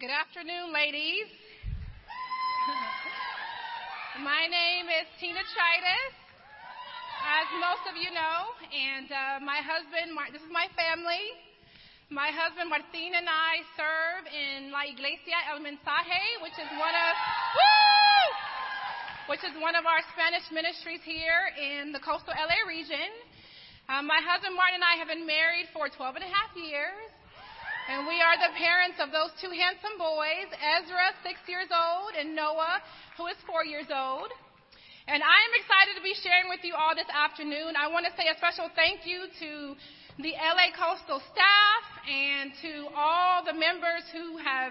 Good afternoon, ladies. My name is Tina Chitis, as most of you know, and uh, my husband, this is my family. My husband Martin and I serve in La Iglesia El Mensaje, which is one of woo, which is one of our Spanish ministries here in the coastal LA region. Uh, my husband Martin and I have been married for 12 and a half years. And we are the parents of those two handsome boys, Ezra, six years old, and Noah, who is four years old. And I am excited to be sharing with you all this afternoon. I want to say a special thank you to the LA Coastal staff and to all the members who have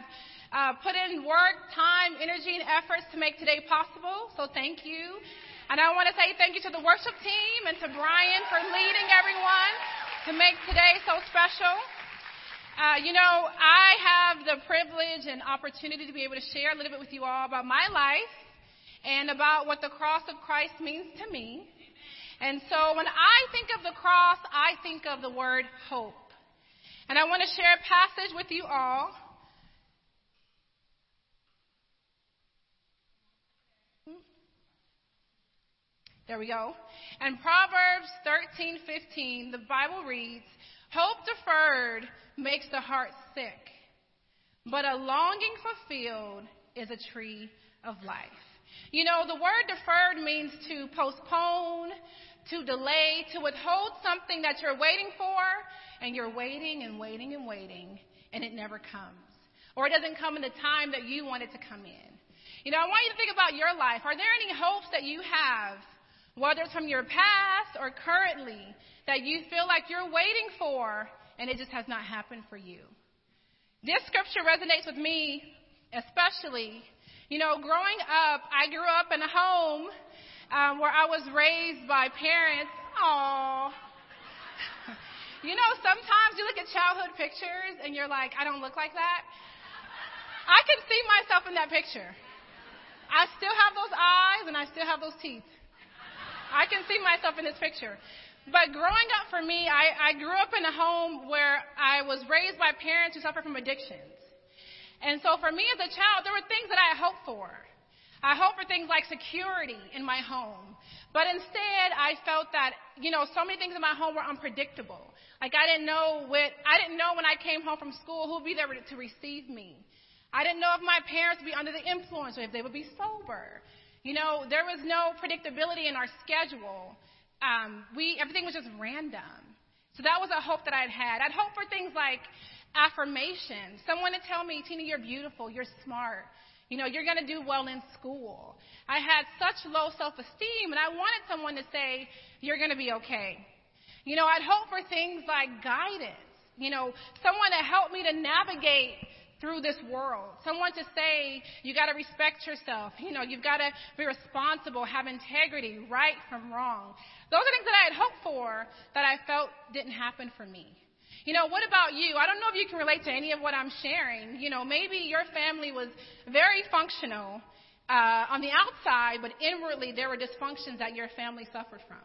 uh, put in work, time, energy, and efforts to make today possible. So thank you. And I want to say thank you to the worship team and to Brian for leading everyone to make today so special. Uh, you know, I have the privilege and opportunity to be able to share a little bit with you all about my life and about what the cross of Christ means to me. And so when I think of the cross, I think of the word hope. And I want to share a passage with you all. There we go. And Proverbs 13:15, the Bible reads, "Hope deferred makes the heart sick, but a longing fulfilled is a tree of life. You know, the word deferred means to postpone, to delay, to withhold something that you're waiting for, and you're waiting and waiting and waiting, and it never comes. Or it doesn't come in the time that you want it to come in. You know, I want you to think about your life. Are there any hopes that you have, whether it's from your past or currently, that you feel like you're waiting for and it just has not happened for you. This scripture resonates with me, especially. You know, growing up, I grew up in a home um, where I was raised by parents. Aww. you know, sometimes you look at childhood pictures and you're like, I don't look like that. I can see myself in that picture. I still have those eyes and I still have those teeth. I can see myself in this picture. But growing up for me, I, I grew up in a home where I was raised by parents who suffered from addictions. And so for me as a child, there were things that I hoped for. I hoped for things like security in my home. But instead, I felt that, you know, so many things in my home were unpredictable. Like I didn't know what, I didn't know when I came home from school who would be there to receive me. I didn't know if my parents would be under the influence or if they would be sober. You know, there was no predictability in our schedule um, we everything was just random. So that was a hope that I'd had. I'd hope for things like affirmation, someone to tell me, Tina, you're beautiful, you're smart. You know, you're going to do well in school. I had such low self esteem, and I wanted someone to say, you're going to be okay. You know, I'd hope for things like guidance. You know, someone to help me to navigate through this world. Someone to say, you got to respect yourself. You know, you've got to be responsible, have integrity, right from wrong. Those are things that I had hoped for that I felt didn't happen for me. You know, what about you? I don't know if you can relate to any of what I'm sharing. You know, maybe your family was very functional uh, on the outside, but inwardly there were dysfunctions that your family suffered from.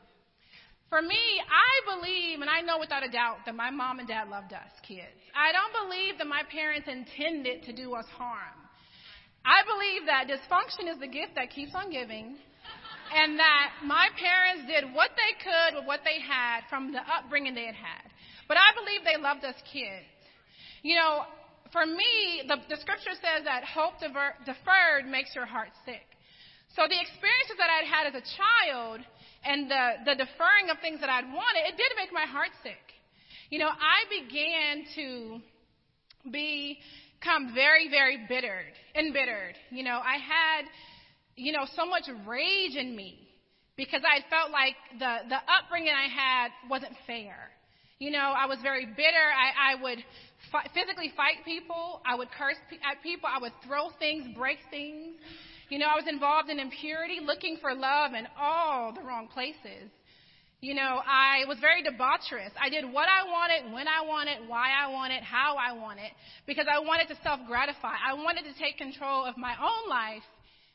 For me, I believe, and I know without a doubt, that my mom and dad loved us kids. I don't believe that my parents intended to do us harm. I believe that dysfunction is the gift that keeps on giving, and that my parents did what they could with what they had from the upbringing they had had. But I believe they loved us kids. You know, for me, the, the scripture says that hope defer, deferred makes your heart sick. So the experiences that I'd had as a child and the, the deferring of things that I'd wanted, it did make my heart sick. You know, I began to become very, very bittered, embittered. You know, I had, you know, so much rage in me because I felt like the, the upbringing I had wasn't fair. You know, I was very bitter. I, I would fi- physically fight people. I would curse pe- at people. I would throw things, break things. You know, I was involved in impurity, looking for love in all the wrong places. You know, I was very debaucherous. I did what I wanted, when I wanted, why I wanted, how I wanted, because I wanted to self gratify. I wanted to take control of my own life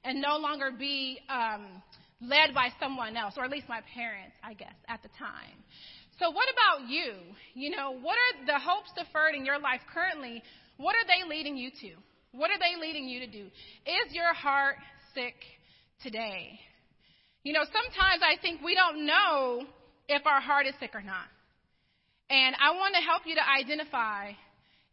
and no longer be um, led by someone else, or at least my parents, I guess, at the time. So, what about you? You know, what are the hopes deferred in your life currently? What are they leading you to? What are they leading you to do? Is your heart sick today? You know, sometimes I think we don't know if our heart is sick or not. And I want to help you to identify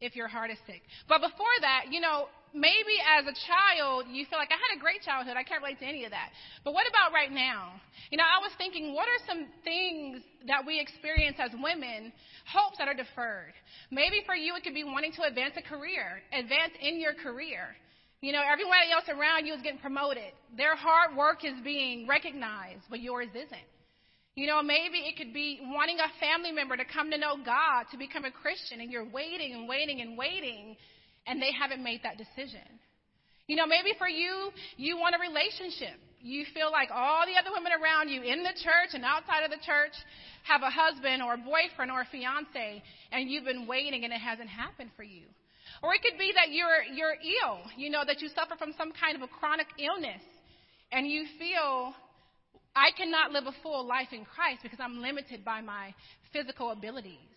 if your heart is sick. But before that, you know, maybe as a child you feel like I had a great childhood. I can't relate to any of that. But what about right now? You know, I was thinking, what are some things that we experience as women, hopes that are deferred? Maybe for you it could be wanting to advance a career, advance in your career. You know, everybody else around you is getting promoted. Their hard work is being recognized, but yours isn't. You know, maybe it could be wanting a family member to come to know God, to become a Christian, and you're waiting and waiting and waiting, and they haven't made that decision. You know, maybe for you, you want a relationship. You feel like all the other women around you in the church and outside of the church have a husband or a boyfriend or a fiance, and you've been waiting and it hasn't happened for you. Or it could be that you're, you're ill, you know, that you suffer from some kind of a chronic illness, and you feel, I cannot live a full life in Christ because I'm limited by my physical abilities.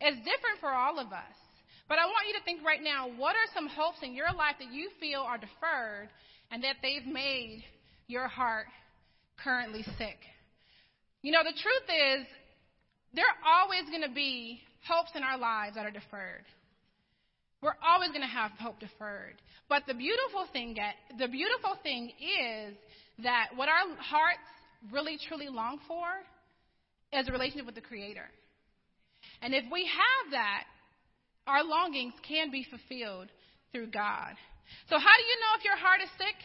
It's different for all of us. But I want you to think right now what are some hopes in your life that you feel are deferred and that they've made your heart currently sick? You know, the truth is, there are always going to be hopes in our lives that are deferred. We're always going to have hope deferred. But the beautiful thing, the beautiful thing is that what our hearts really truly long for is a relationship with the Creator. And if we have that, our longings can be fulfilled through God. So, how do you know if your heart is sick?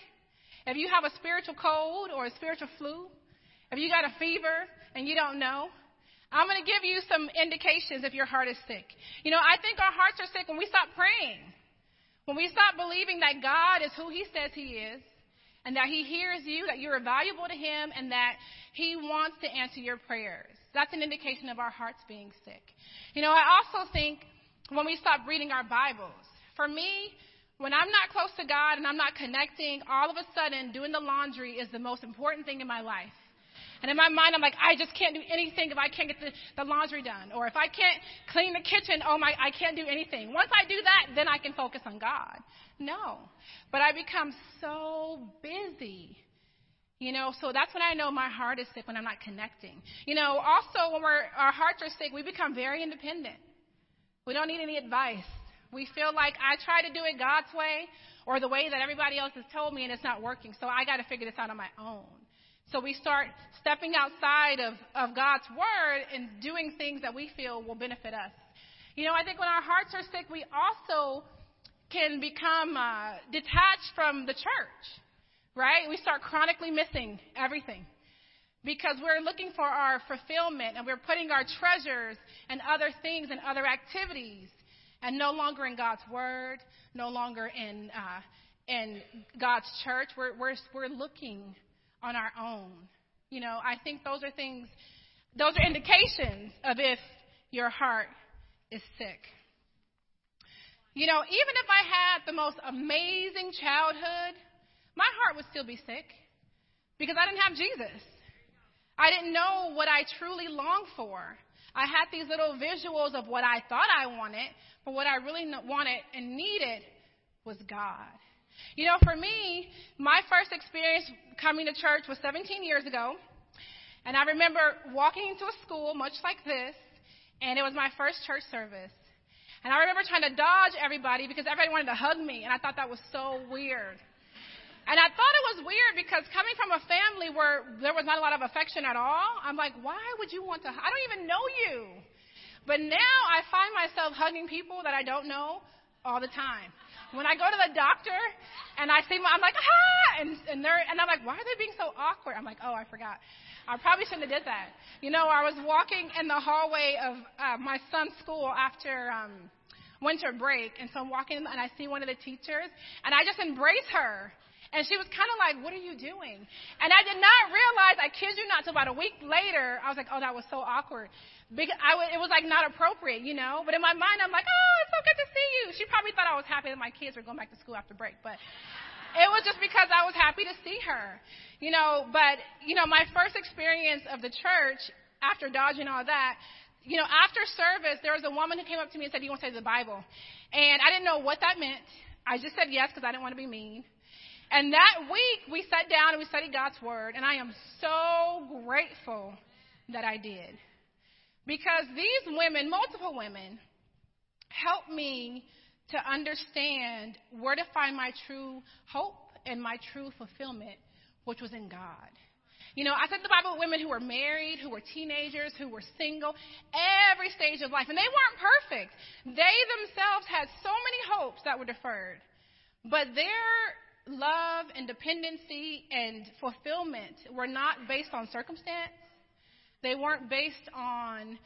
If you have a spiritual cold or a spiritual flu? If you got a fever and you don't know? I'm going to give you some indications if your heart is sick. You know, I think our hearts are sick when we stop praying, when we stop believing that God is who He says He is, and that He hears you, that you're valuable to Him, and that He wants to answer your prayers. That's an indication of our hearts being sick. You know, I also think when we stop reading our Bibles. For me, when I'm not close to God and I'm not connecting, all of a sudden doing the laundry is the most important thing in my life. And in my mind, I'm like, I just can't do anything if I can't get the, the laundry done. Or if I can't clean the kitchen, oh my, I can't do anything. Once I do that, then I can focus on God. No. But I become so busy. You know, so that's when I know my heart is sick when I'm not connecting. You know, also when we're, our hearts are sick, we become very independent. We don't need any advice. We feel like I try to do it God's way or the way that everybody else has told me and it's not working. So I got to figure this out on my own. So we start stepping outside of, of God's word and doing things that we feel will benefit us. You know, I think when our hearts are sick, we also can become uh, detached from the church, right? We start chronically missing everything because we're looking for our fulfillment and we're putting our treasures and other things and other activities and no longer in God's word, no longer in uh, in God's church. We're, we're we're looking on our own. You know, I think those are things, those are indications of if your heart is sick. You know, even if I had the most amazing childhood, my heart would still be sick because I didn't have Jesus. I didn't know what I truly longed for. I had these little visuals of what I thought I wanted, but what I really wanted and needed was God. You know, for me, my first experience coming to church was 17 years ago. And I remember walking into a school much like this, and it was my first church service. And I remember trying to dodge everybody because everybody wanted to hug me, and I thought that was so weird. And I thought it was weird because coming from a family where there was not a lot of affection at all, I'm like, why would you want to? I don't even know you. But now I find myself hugging people that I don't know all the time. When I go to the doctor and I see, my, I'm like, ah, and and they're and I'm like, why are they being so awkward? I'm like, oh, I forgot. I probably shouldn't have did that. You know, I was walking in the hallway of uh, my son's school after um, winter break, and so I'm walking and I see one of the teachers, and I just embrace her. And she was kind of like, What are you doing? And I did not realize, I kid you not, until about a week later, I was like, Oh, that was so awkward. Because I w- it was like not appropriate, you know? But in my mind, I'm like, Oh, it's so good to see you. She probably thought I was happy that my kids were going back to school after break. But it was just because I was happy to see her, you know? But, you know, my first experience of the church after dodging all that, you know, after service, there was a woman who came up to me and said, Do you want to study the Bible? And I didn't know what that meant. I just said yes because I didn't want to be mean. And that week, we sat down and we studied God's Word, and I am so grateful that I did. Because these women, multiple women, helped me to understand where to find my true hope and my true fulfillment, which was in God. You know, I said the Bible women who were married, who were teenagers, who were single, every stage of life. And they weren't perfect. They themselves had so many hopes that were deferred. But their love and dependency and fulfillment were not based on circumstance. They weren't based on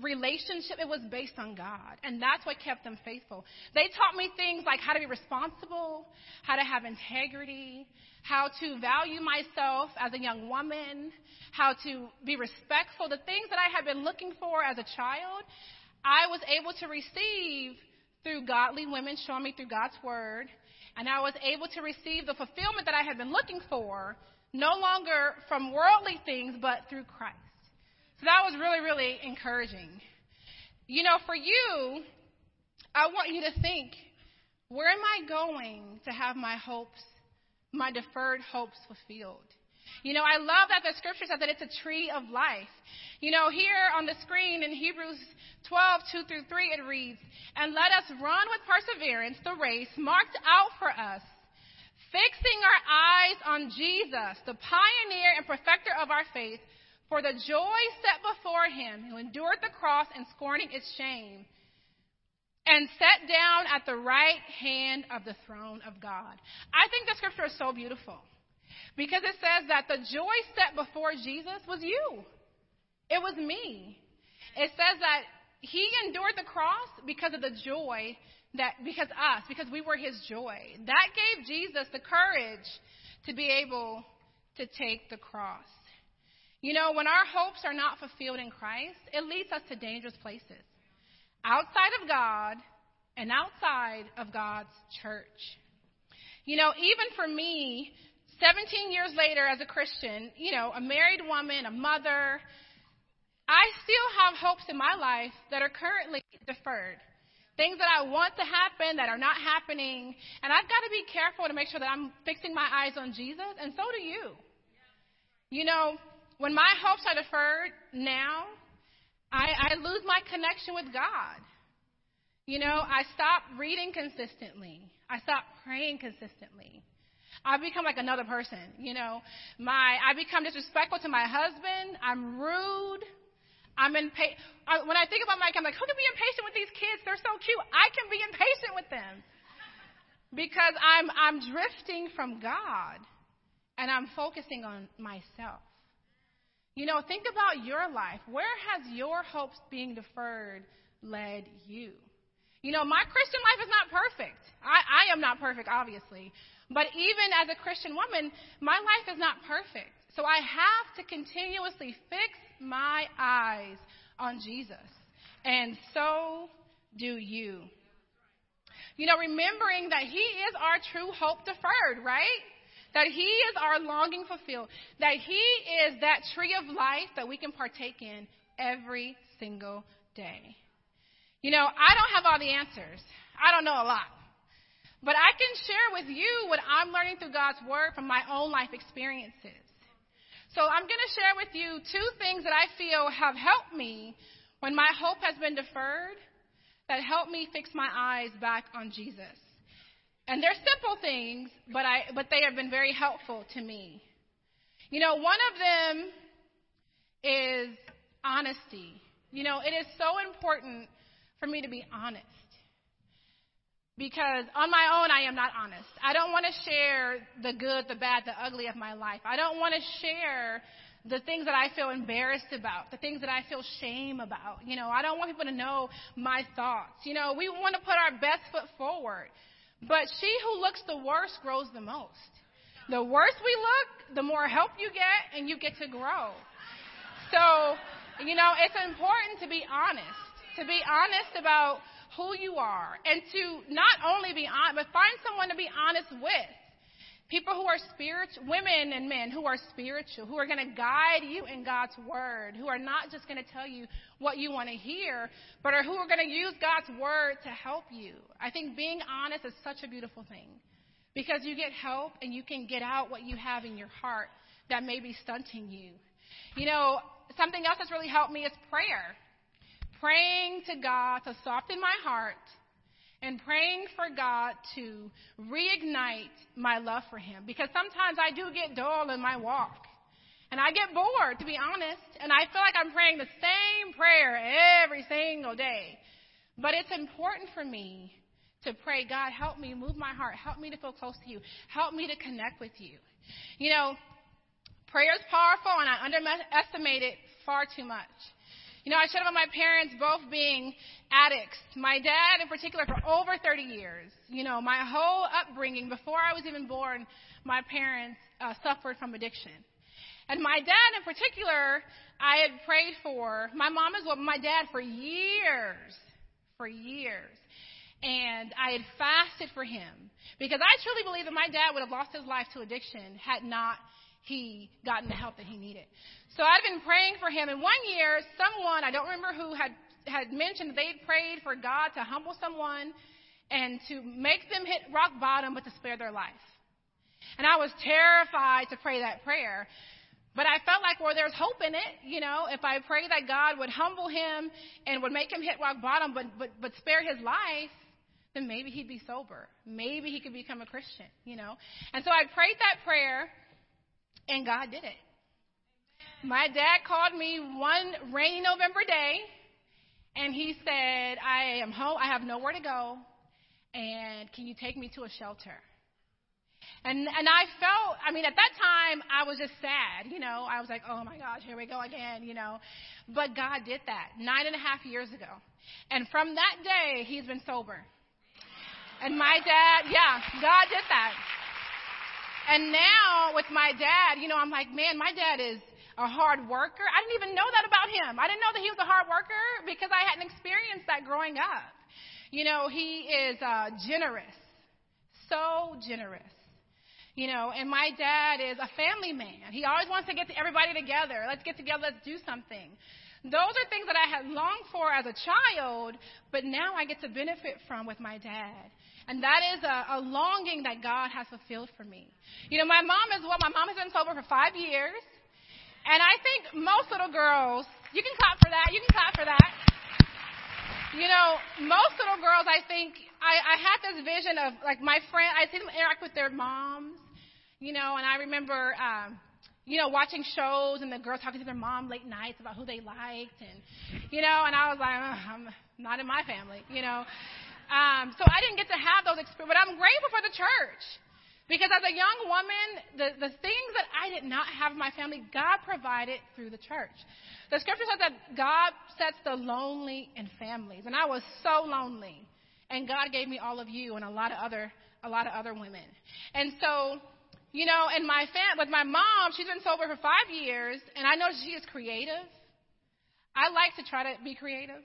relationship, it was based on God. And that's what kept them faithful. They taught me things like how to be responsible, how to have integrity, how to value myself as a young woman, how to be respectful. The things that I had been looking for as a child, I was able to receive through godly women showing me through God's word. And I was able to receive the fulfillment that I had been looking for, no longer from worldly things, but through Christ. So that was really, really encouraging. You know, for you, I want you to think where am I going to have my hopes, my deferred hopes fulfilled? You know, I love that the scripture says that it's a tree of life. You know, here on the screen in Hebrews 12, 2 through 3, it reads, And let us run with perseverance the race marked out for us, fixing our eyes on Jesus, the pioneer and perfecter of our faith, for the joy set before him, who endured the cross and scorning its shame, and sat down at the right hand of the throne of God. I think the scripture is so beautiful because it says that the joy set before Jesus was you. It was me. It says that he endured the cross because of the joy that, because us, because we were his joy. That gave Jesus the courage to be able to take the cross. You know, when our hopes are not fulfilled in Christ, it leads us to dangerous places outside of God and outside of God's church. You know, even for me, 17 years later as a Christian, you know, a married woman, a mother, I still have hopes in my life that are currently deferred. Things that I want to happen that are not happening. And I've got to be careful to make sure that I'm fixing my eyes on Jesus, and so do you. You know, when my hopes are deferred now, I, I lose my connection with God. You know, I stop reading consistently. I stop praying consistently. I become like another person. You know, my I become disrespectful to my husband. I'm rude. I'm impatient. When I think about Mike, I'm like, who can be impatient with these kids? They're so cute. I can be impatient with them because I'm I'm drifting from God and I'm focusing on myself. You know, think about your life. Where has your hopes being deferred led you? You know, my Christian life is not perfect. I, I am not perfect, obviously. But even as a Christian woman, my life is not perfect. So I have to continuously fix my eyes on Jesus. And so do you. You know, remembering that He is our true hope deferred, right? that He is our longing fulfilled, that He is that tree of life that we can partake in every single day. You know, I don't have all the answers. I don't know a lot. But I can share with you what I'm learning through God's Word from my own life experiences. So I'm going to share with you two things that I feel have helped me when my hope has been deferred, that help me fix my eyes back on Jesus. And they're simple things, but I but they have been very helpful to me. You know, one of them is honesty. You know, it is so important for me to be honest. Because on my own, I am not honest. I don't want to share the good, the bad, the ugly of my life. I don't want to share the things that I feel embarrassed about, the things that I feel shame about. You know, I don't want people to know my thoughts. You know, we want to put our best foot forward. But she who looks the worst grows the most. The worse we look, the more help you get, and you get to grow. So, you know, it's important to be honest, to be honest about who you are, and to not only be honest, but find someone to be honest with. People who are spiritual, women and men who are spiritual, who are going to guide you in God's word, who are not just going to tell you what you want to hear, but are who are going to use God's word to help you. I think being honest is such a beautiful thing because you get help and you can get out what you have in your heart that may be stunting you. You know, something else that's really helped me is prayer. Praying to God to soften my heart and praying for God to reignite my love for Him. Because sometimes I do get dull in my walk. And I get bored, to be honest. And I feel like I'm praying the same prayer every single day. But it's important for me to pray, God, help me move my heart. Help me to feel close to you. Help me to connect with you. You know, prayer is powerful, and I underestimate it far too much. You know, I shared about my parents both being addicts. My dad, in particular, for over 30 years. You know, my whole upbringing, before I was even born, my parents uh, suffered from addiction. And my dad, in particular, I had prayed for. My mom as well, my dad for years, for years. And I had fasted for him because I truly believe that my dad would have lost his life to addiction had not he gotten the help that he needed. So I'd been praying for him. And one year, someone, I don't remember who, had, had mentioned they'd prayed for God to humble someone and to make them hit rock bottom, but to spare their life. And I was terrified to pray that prayer. But I felt like, well, there's hope in it. You know, if I pray that God would humble him and would make him hit rock bottom, but, but, but spare his life, then maybe he'd be sober. Maybe he could become a Christian, you know. And so I prayed that prayer, and God did it. My dad called me one rainy November day, and he said, I am home. I have nowhere to go, and can you take me to a shelter? And and I felt, I mean, at that time I was just sad, you know. I was like, oh my gosh, here we go again, you know. But God did that nine and a half years ago, and from that day He's been sober. And my dad, yeah, God did that. And now with my dad, you know, I'm like, man, my dad is a hard worker. I didn't even know that about him. I didn't know that he was a hard worker because I hadn't experienced that growing up. You know, he is uh, generous, so generous. You know, and my dad is a family man. He always wants to get everybody together. Let's get together. Let's do something. Those are things that I had longed for as a child, but now I get to benefit from with my dad. And that is a, a longing that God has fulfilled for me. You know, my mom is well, my mom has been sober for five years. And I think most little girls, you can clap for that, you can clap for that. You know, most little girls, I think, I, I had this vision of like my friend, I see them interact with their moms, you know, and I remember, um, you know, watching shows and the girls talking to their mom late nights about who they liked and, you know, and I was like, I'm not in my family, you know. Um, so I didn't get to have those experiences, but I'm grateful for the church. Because as a young woman, the, the things that I did not have in my family, God provided through the church. The scripture says that God sets the lonely in families. And I was so lonely. And God gave me all of you and a lot of other, a lot of other women. And so, you know, and my fam- with my mom, she's been sober for five years, and I know she is creative. I like to try to be creative,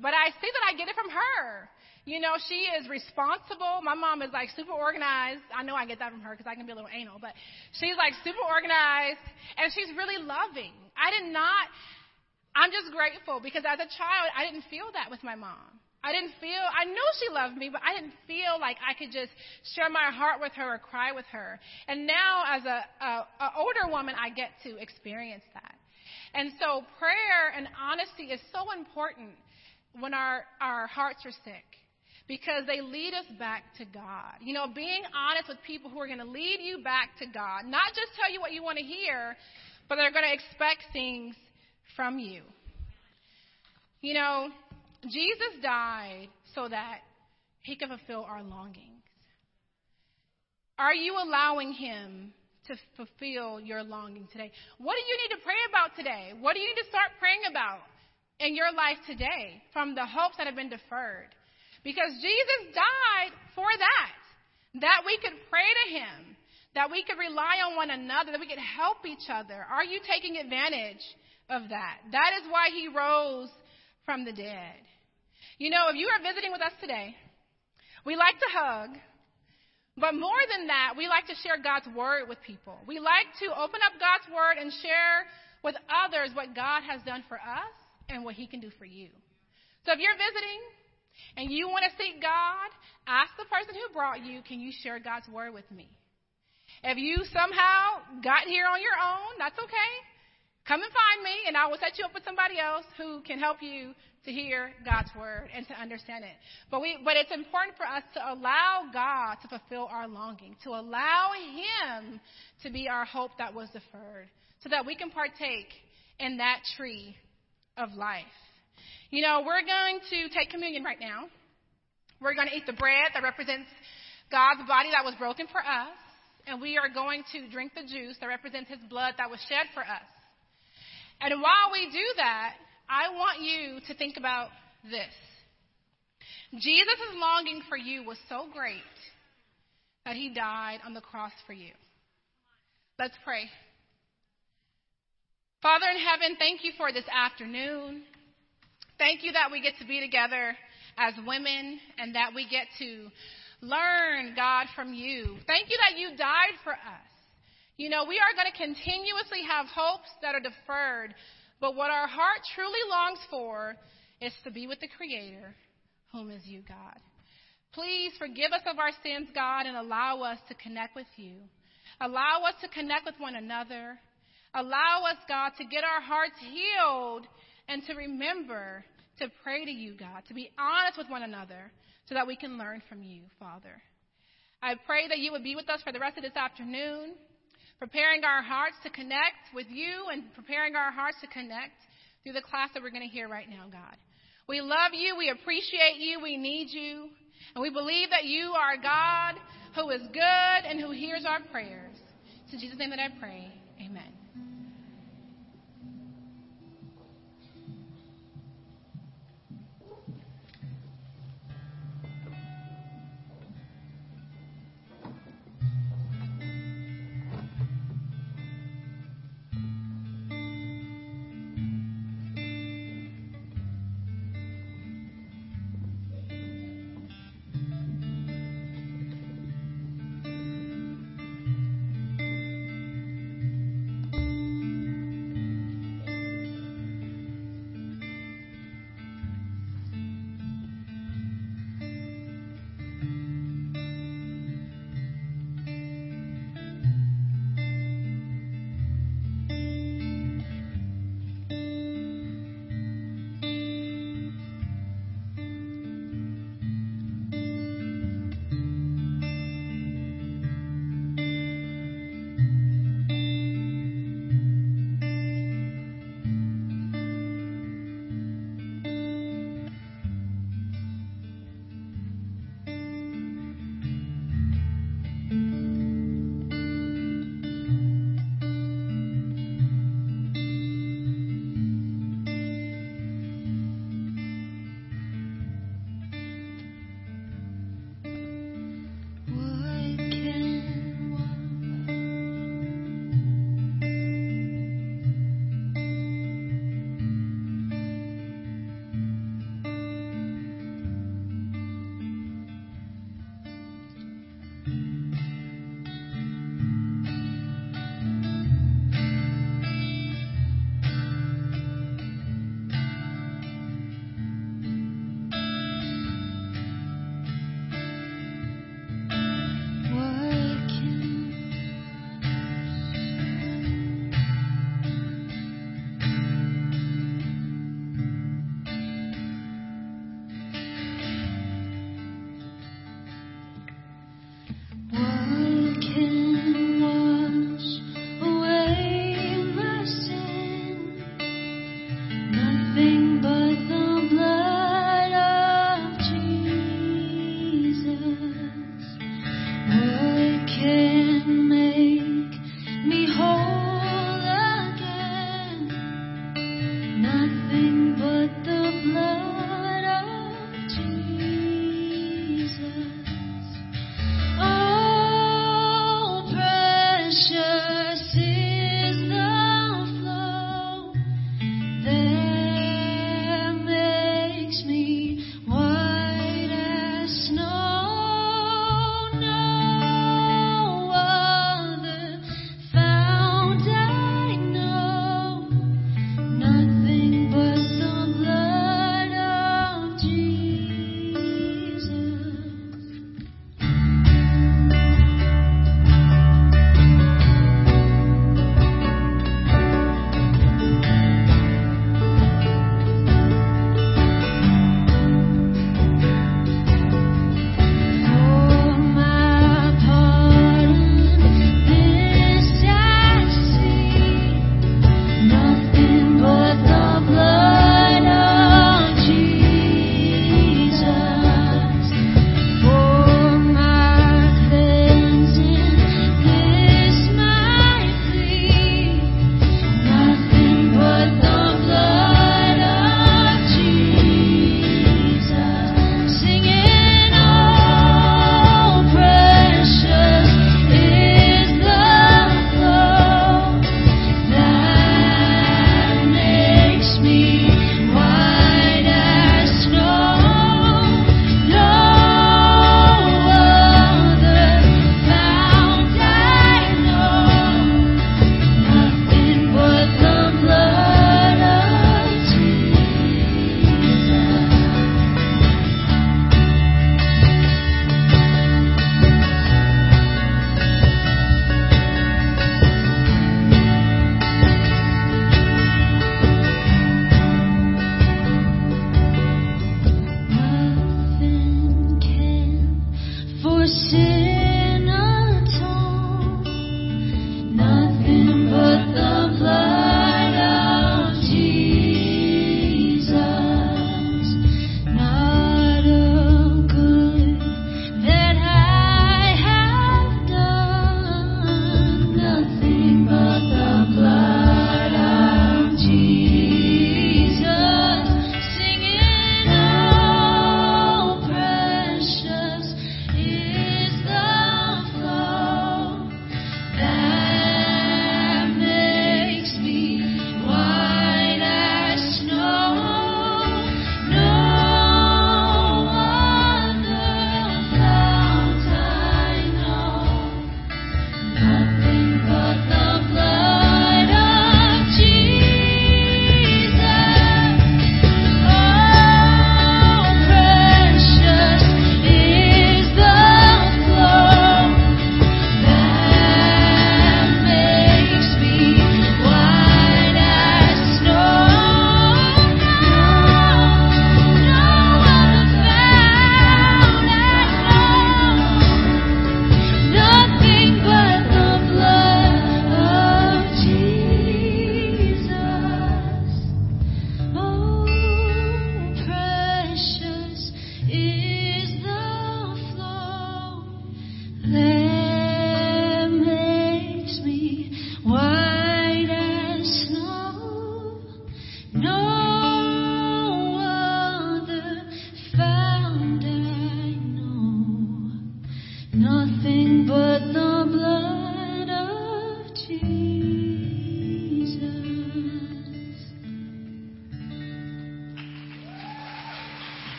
but I see that I get it from her. You know, she is responsible. My mom is like super organized. I know I get that from her because I can be a little anal, but she's like super organized and she's really loving. I did not, I'm just grateful because as a child, I didn't feel that with my mom. I didn't feel, I knew she loved me, but I didn't feel like I could just share my heart with her or cry with her. And now as a, a, a older woman, I get to experience that. And so prayer and honesty is so important when our, our hearts are sick because they lead us back to God. You know, being honest with people who are going to lead you back to God, not just tell you what you want to hear, but they're going to expect things from you. You know, Jesus died so that he could fulfill our longings. Are you allowing him to fulfill your longing today? What do you need to pray about today? What do you need to start praying about in your life today from the hopes that have been deferred? Because Jesus died for that. That we could pray to Him. That we could rely on one another. That we could help each other. Are you taking advantage of that? That is why He rose from the dead. You know, if you are visiting with us today, we like to hug, But more than that, we like to share God's word with people. We like to open up God's word and share with others what God has done for us and what he can do for you. So if you're visiting and you want to seek God, ask the person who brought you, can you share God's word with me? If you somehow got here on your own, that's okay. Come and find me, and I will set you up with somebody else who can help you to hear God's word and to understand it. But we, but it's important for us to allow God to fulfill our longing, to allow Him to be our hope that was deferred, so that we can partake in that tree of life. You know, we're going to take communion right now. We're going to eat the bread that represents God's body that was broken for us, and we are going to drink the juice that represents His blood that was shed for us. And while we do that, I want you to think about this. Jesus' longing for you was so great that he died on the cross for you. Let's pray. Father in heaven, thank you for this afternoon. Thank you that we get to be together as women and that we get to learn, God, from you. Thank you that you died for us. You know, we are going to continuously have hopes that are deferred but what our heart truly longs for is to be with the Creator, whom is you, God. Please forgive us of our sins, God, and allow us to connect with you. Allow us to connect with one another. Allow us, God, to get our hearts healed and to remember to pray to you, God, to be honest with one another so that we can learn from you, Father. I pray that you would be with us for the rest of this afternoon preparing our hearts to connect with you and preparing our hearts to connect through the class that we're going to hear right now, God. We love you. We appreciate you. We need you. And we believe that you are God who is good and who hears our prayers. It's in Jesus' name that I pray.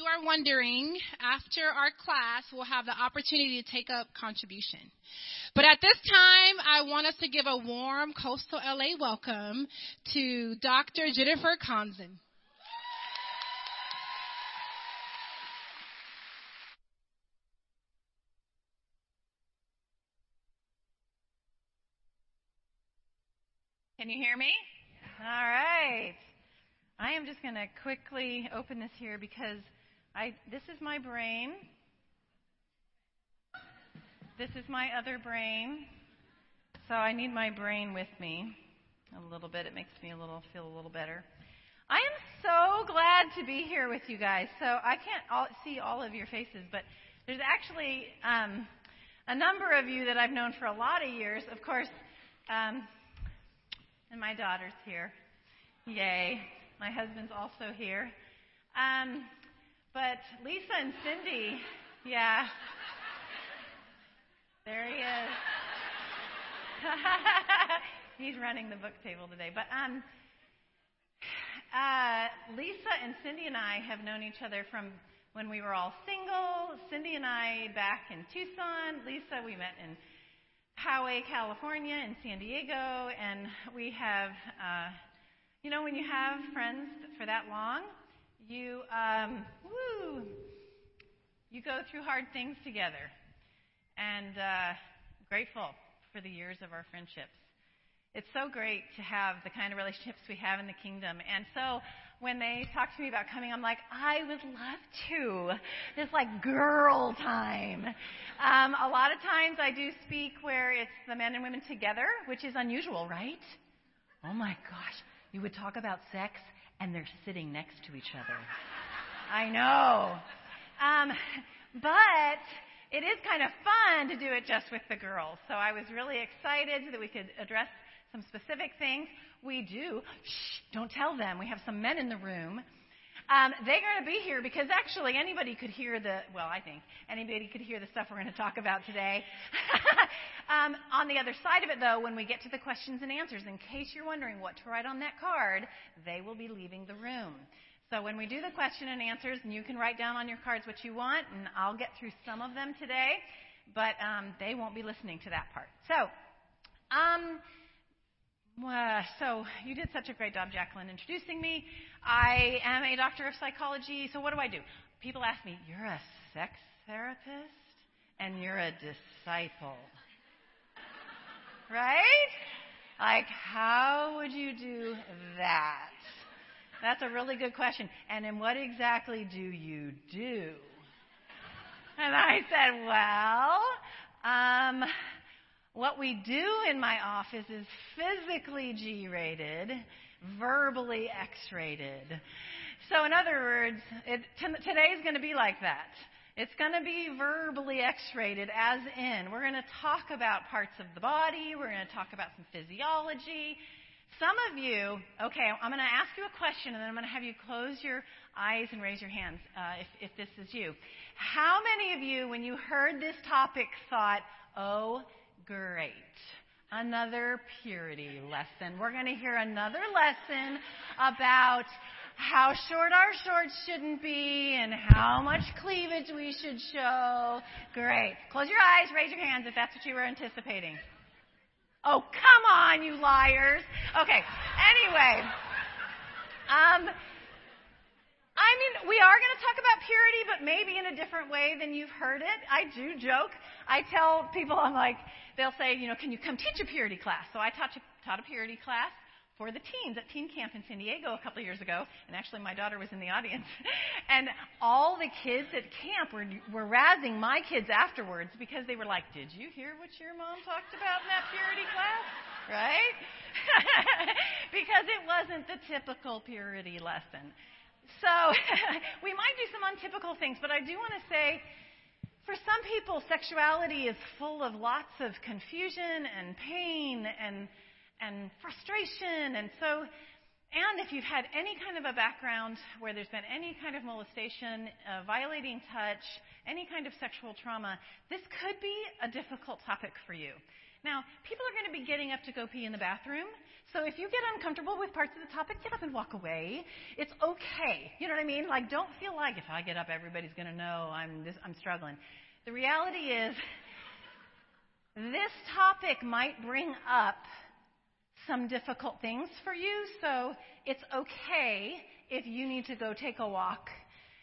You are wondering, after our class, we'll have the opportunity to take up contribution. But at this time, I want us to give a warm Coastal LA welcome to Dr. Jennifer Conzen. Can you hear me? All right. I am just going to quickly open this here because I this is my brain. This is my other brain. So I need my brain with me a little bit. It makes me a little feel a little better. I am so glad to be here with you guys. So I can't all, see all of your faces, but there's actually um, a number of you that I've known for a lot of years. Of course, um, and my daughter's here. Yay. My husband's also here. Um, but Lisa and Cindy, yeah. There he is. He's running the book table today. But um, uh, Lisa and Cindy and I have known each other from when we were all single. Cindy and I back in Tucson. Lisa, we met in Poway, California, and San Diego, and we have. Uh, you know, when you have friends for that long, you, um, woo, you go through hard things together. And uh, grateful for the years of our friendships. It's so great to have the kind of relationships we have in the kingdom. And so when they talk to me about coming, I'm like, I would love to. This like girl time. Um, a lot of times I do speak where it's the men and women together, which is unusual, right? Oh my gosh you would talk about sex and they're sitting next to each other. I know. Um, but it is kind of fun to do it just with the girls. So I was really excited that we could address some specific things. We do. Shh, don't tell them. We have some men in the room. Um, they're going to be here because actually anybody could hear the, well, I think anybody could hear the stuff we're going to talk about today. um, on the other side of it, though, when we get to the questions and answers, in case you're wondering what to write on that card, they will be leaving the room. So when we do the question and answers, and you can write down on your cards what you want, and I'll get through some of them today, but um, they won't be listening to that part. So, um, uh, so you did such a great job, Jacqueline, introducing me. I am a doctor of psychology. So what do I do? People ask me, "You're a sex therapist and you're a disciple, right? Like, how would you do that?" That's a really good question. And then what exactly do you do? And I said, well, um, what we do in my office is physically G rated, verbally X rated. So, in other words, it, t- today is going to be like that. It's going to be verbally X rated, as in, we're going to talk about parts of the body, we're going to talk about some physiology. Some of you, okay, I'm going to ask you a question and then I'm going to have you close your eyes and raise your hands uh, if, if this is you. How many of you, when you heard this topic, thought, oh, Great. Another purity lesson. We're going to hear another lesson about how short our shorts shouldn't be and how much cleavage we should show. Great. Close your eyes, raise your hands if that's what you were anticipating. Oh, come on, you liars. Okay. Anyway, um, I mean, we are going to talk about purity, but maybe in a different way than you've heard it. I do joke. I tell people, I'm like, they'll say, you know, can you come teach a purity class? So I taught, taught a purity class for the teens at Teen Camp in San Diego a couple of years ago, and actually my daughter was in the audience. and all the kids at camp were, were razzing my kids afterwards because they were like, Did you hear what your mom talked about in that purity class? Right? because it wasn't the typical purity lesson. So we might do some untypical things, but I do want to say for some people, sexuality is full of lots of confusion and pain and, and frustration. And so And if you've had any kind of a background where there's been any kind of molestation, uh, violating touch, any kind of sexual trauma, this could be a difficult topic for you. Now, people are going to be getting up to go pee in the bathroom. So if you get uncomfortable with parts of the topic, get up and walk away. It's okay. You know what I mean? Like, don't feel like if I get up, everybody's going to know I'm this, I'm struggling. The reality is, this topic might bring up some difficult things for you, so it's okay if you need to go take a walk,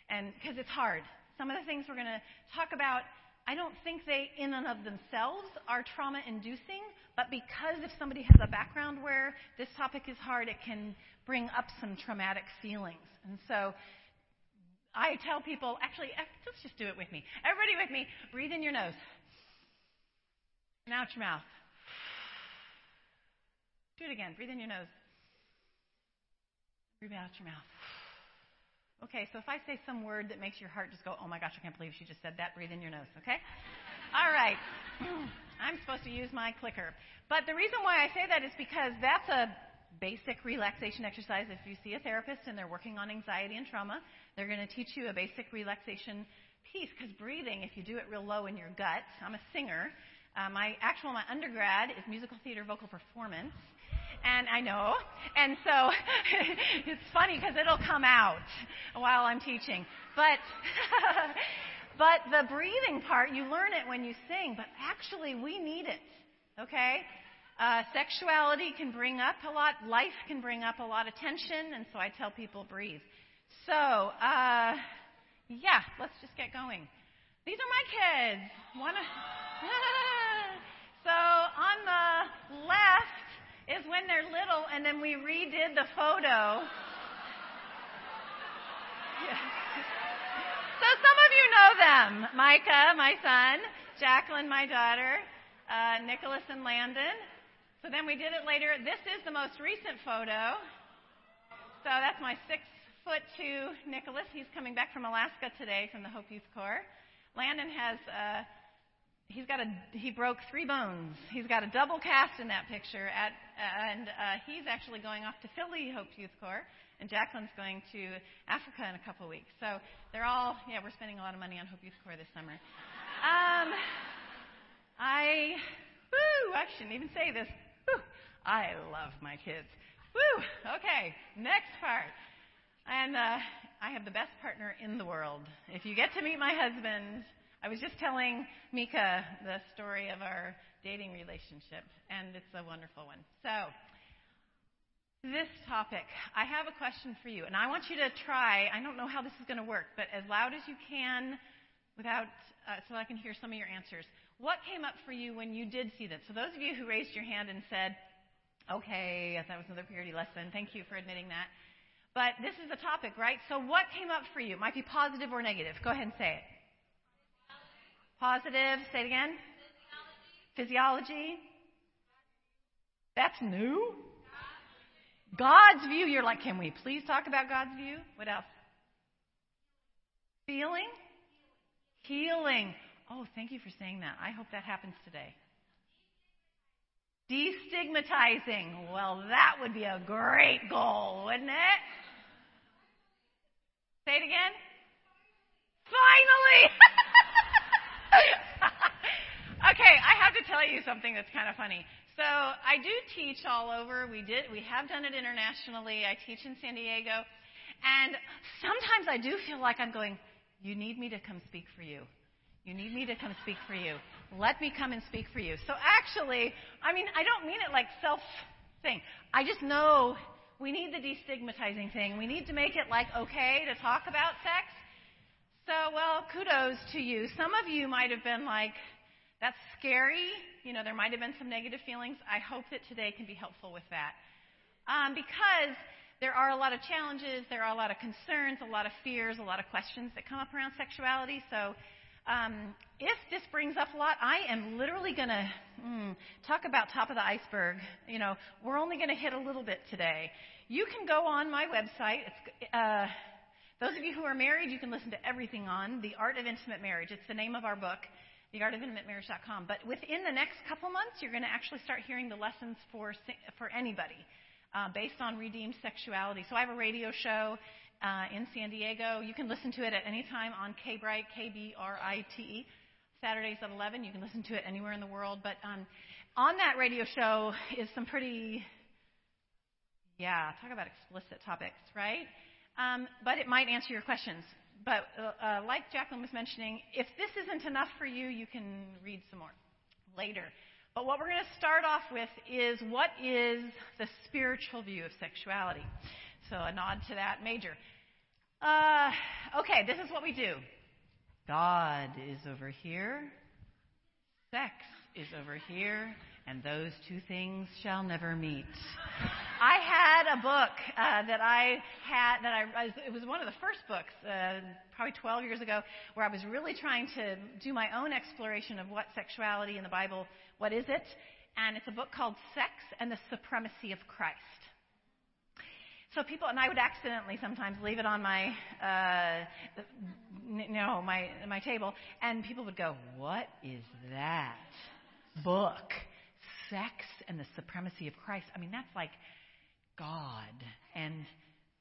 and because it's hard. Some of the things we're going to talk about, I don't think they, in and of themselves, are trauma inducing, but because if somebody has a background where this topic is hard, it can bring up some traumatic feelings. And so I tell people, actually, eh, let's just do it with me. Everybody with me, breathe in your nose. And out your mouth. Do it again. Breathe in your nose. Breathe out your mouth. Okay, so if I say some word that makes your heart just go, oh my gosh, I can't believe she just said that, breathe in your nose, okay? All right. I'm supposed to use my clicker. But the reason why I say that is because that's a basic relaxation exercise. If you see a therapist and they're working on anxiety and trauma, they're going to teach you a basic relaxation piece because breathing, if you do it real low in your gut, I'm a singer. Uh, my actual, my undergrad is musical theater vocal performance. And I know. And so it's funny because it'll come out while I'm teaching. But, but the breathing part, you learn it when you sing, but actually we need it. Okay? Uh, sexuality can bring up a lot, life can bring up a lot of tension, and so I tell people breathe. So, uh, yeah, let's just get going. These are my kids. Wanna? so on the left is when they're little, and then we redid the photo. So some of you know them. Micah, my son, Jacqueline, my daughter, uh, Nicholas and Landon. So then we did it later. This is the most recent photo. So that's my six foot two Nicholas. He's coming back from Alaska today from the Hope Youth Corps. Landon has uh, he's got a he broke three bones. He's got a double cast in that picture at and uh, he's actually going off to Philly Hope Youth Corps, and Jacqueline's going to Africa in a couple of weeks. So they're all yeah we're spending a lot of money on Hope Youth Corps this summer. Um, I woo I shouldn't even say this. Woo, I love my kids. Woo okay next part. And uh, I have the best partner in the world. If you get to meet my husband, I was just telling Mika the story of our dating relationship, and it's a wonderful one. So, this topic, I have a question for you, and I want you to try. I don't know how this is going to work, but as loud as you can, without uh, so I can hear some of your answers. What came up for you when you did see this? So, those of you who raised your hand and said, "Okay, that was another purity lesson," thank you for admitting that. But this is the topic, right? So, what came up for you? It might be positive or negative. Go ahead and say it. Positive. Say it again. Physiology. That's new? God's view. You're like, can we please talk about God's view? What else? Feeling? Healing. Oh, thank you for saying that. I hope that happens today. Destigmatizing. Well, that would be a great goal, wouldn't it? Say it again. Finally! okay, I have to tell you something that's kind of funny. So I do teach all over. We did, we have done it internationally. I teach in San Diego, and sometimes I do feel like I'm going. You need me to come speak for you. You need me to come speak for you. Let me come and speak for you. So actually, I mean, I don't mean it like self thing. I just know we need the destigmatizing thing. We need to make it like okay to talk about sex. So, well, kudos to you. Some of you might have been like, that's scary. You know, there might have been some negative feelings. I hope that today can be helpful with that. Um, because there are a lot of challenges, there are a lot of concerns, a lot of fears, a lot of questions that come up around sexuality. So, um, if this brings up a lot, I am literally going to mm, talk about top of the iceberg. You know, we're only going to hit a little bit today. You can go on my website. It's uh, those of you who are married, you can listen to everything on The Art of Intimate Marriage. It's the name of our book, theartofintimatemarriage.com. But within the next couple months, you're going to actually start hearing the lessons for, for anybody. uh, based on redeemed sexuality. So I have a radio show uh, in San Diego. You can listen to it at any time on K-Brite, K-B-R-I-T-E, Saturdays at 11. You can listen to it anywhere in the world. But um, on that radio show is some pretty, yeah, talk about explicit topics, right? Um, but it might answer your questions. But uh, uh, like Jacqueline was mentioning, if this isn't enough for you, you can read some more later. But what we're going to start off with is what is the spiritual view of sexuality? So a nod to that major. Uh, okay, this is what we do. God is over here. Sex is over here. And those two things shall never meet. I had a book uh, that I had that I it was one of the first books, uh, probably 12 years ago, where I was really trying to do my own exploration of what sexuality in the Bible, what is it, and it's a book called Sex and the Supremacy of Christ. So people, and I would accidentally sometimes leave it on my, uh, no, my my table, and people would go, "What is that book?" Sex and the supremacy of Christ. I mean, that's like God and,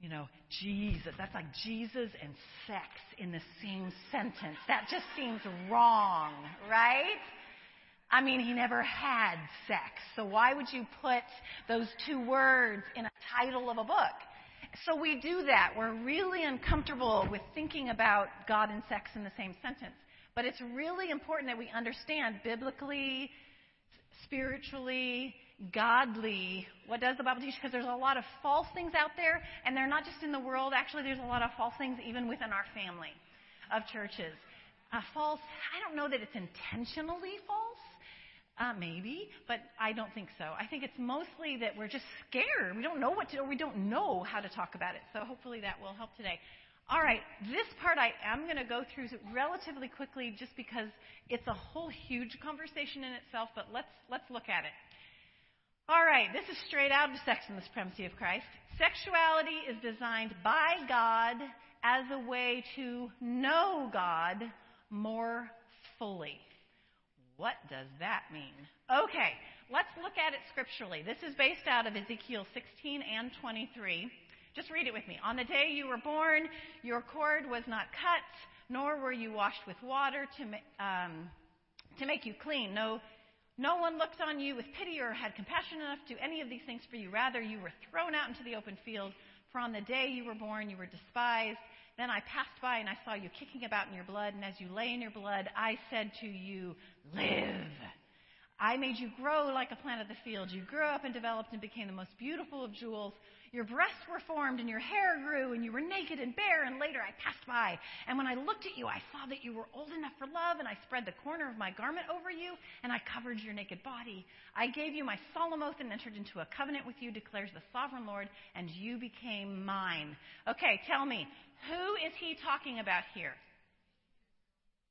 you know, Jesus. That's like Jesus and sex in the same sentence. That just seems wrong, right? I mean, he never had sex. So why would you put those two words in a title of a book? So we do that. We're really uncomfortable with thinking about God and sex in the same sentence. But it's really important that we understand biblically, spiritually, godly. What does the Bible teach? Because there's a lot of false things out there, and they're not just in the world. Actually, there's a lot of false things even within our family of churches. Uh, false, I don't know that it's intentionally false. Uh, maybe, but I don't think so. I think it's mostly that we're just scared. We don't know what to, or we don't know how to talk about it. So hopefully that will help today. All right, this part I am going to go through relatively quickly just because it's a whole huge conversation in itself, but let's, let's look at it. All right, this is straight out of Sex and the Supremacy of Christ. Sexuality is designed by God as a way to know God more fully. What does that mean? Okay, let's look at it scripturally. This is based out of Ezekiel 16 and 23. Just read it with me. On the day you were born, your cord was not cut, nor were you washed with water to, um, to make you clean. No, no one looked on you with pity or had compassion enough to do any of these things for you. Rather, you were thrown out into the open field. For on the day you were born, you were despised. Then I passed by and I saw you kicking about in your blood, and as you lay in your blood, I said to you, Live. I made you grow like a plant of the field. You grew up and developed and became the most beautiful of jewels. Your breasts were formed and your hair grew and you were naked and bare and later I passed by. And when I looked at you, I saw that you were old enough for love and I spread the corner of my garment over you and I covered your naked body. I gave you my solemn oath and entered into a covenant with you, declares the sovereign Lord, and you became mine. Okay, tell me, who is he talking about here?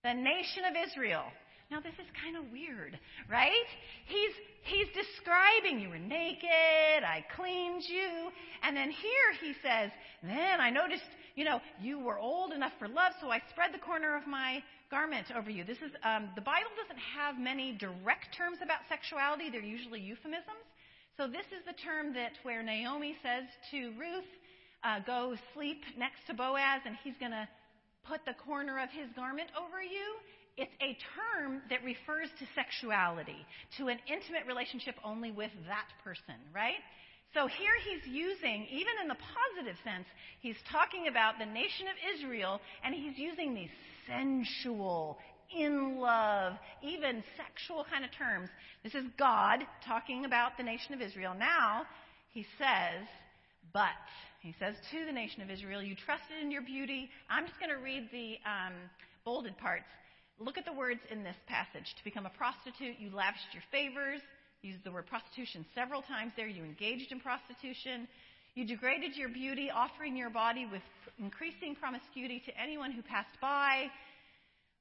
The nation of Israel. Now this is kind of weird, right? He's he's describing you were naked, I cleaned you, and then here he says, "Then I noticed, you know, you were old enough for love, so I spread the corner of my garment over you." This is um, the Bible doesn't have many direct terms about sexuality; they're usually euphemisms. So this is the term that where Naomi says to Ruth, uh, "Go sleep next to Boaz, and he's going to." Put the corner of his garment over you it's a term that refers to sexuality, to an intimate relationship only with that person, right? So here he's using, even in the positive sense, he's talking about the nation of Israel, and he's using these sensual, in love, even sexual kind of terms. This is God talking about the nation of Israel. Now, he says, but, he says to the nation of Israel, you trusted in your beauty. I'm just going to read the um, bolded parts. Look at the words in this passage. To become a prostitute, you lavished your favors. Used the word prostitution several times there. You engaged in prostitution. You degraded your beauty, offering your body with increasing promiscuity to anyone who passed by.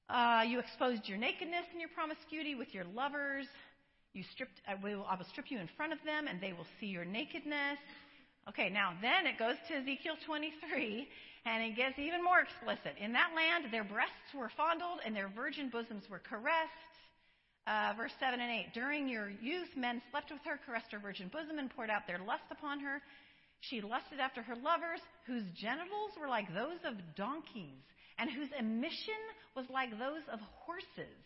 Uh, you exposed your nakedness and your promiscuity with your lovers. You stripped, I will, I will strip you in front of them, and they will see your nakedness. Okay, now then it goes to Ezekiel 23, and it gets even more explicit. In that land, their breasts were fondled and their virgin bosoms were caressed. Uh, verse 7 and 8. During your youth, men slept with her, caressed her virgin bosom, and poured out their lust upon her. She lusted after her lovers, whose genitals were like those of donkeys, and whose emission was like those of horses.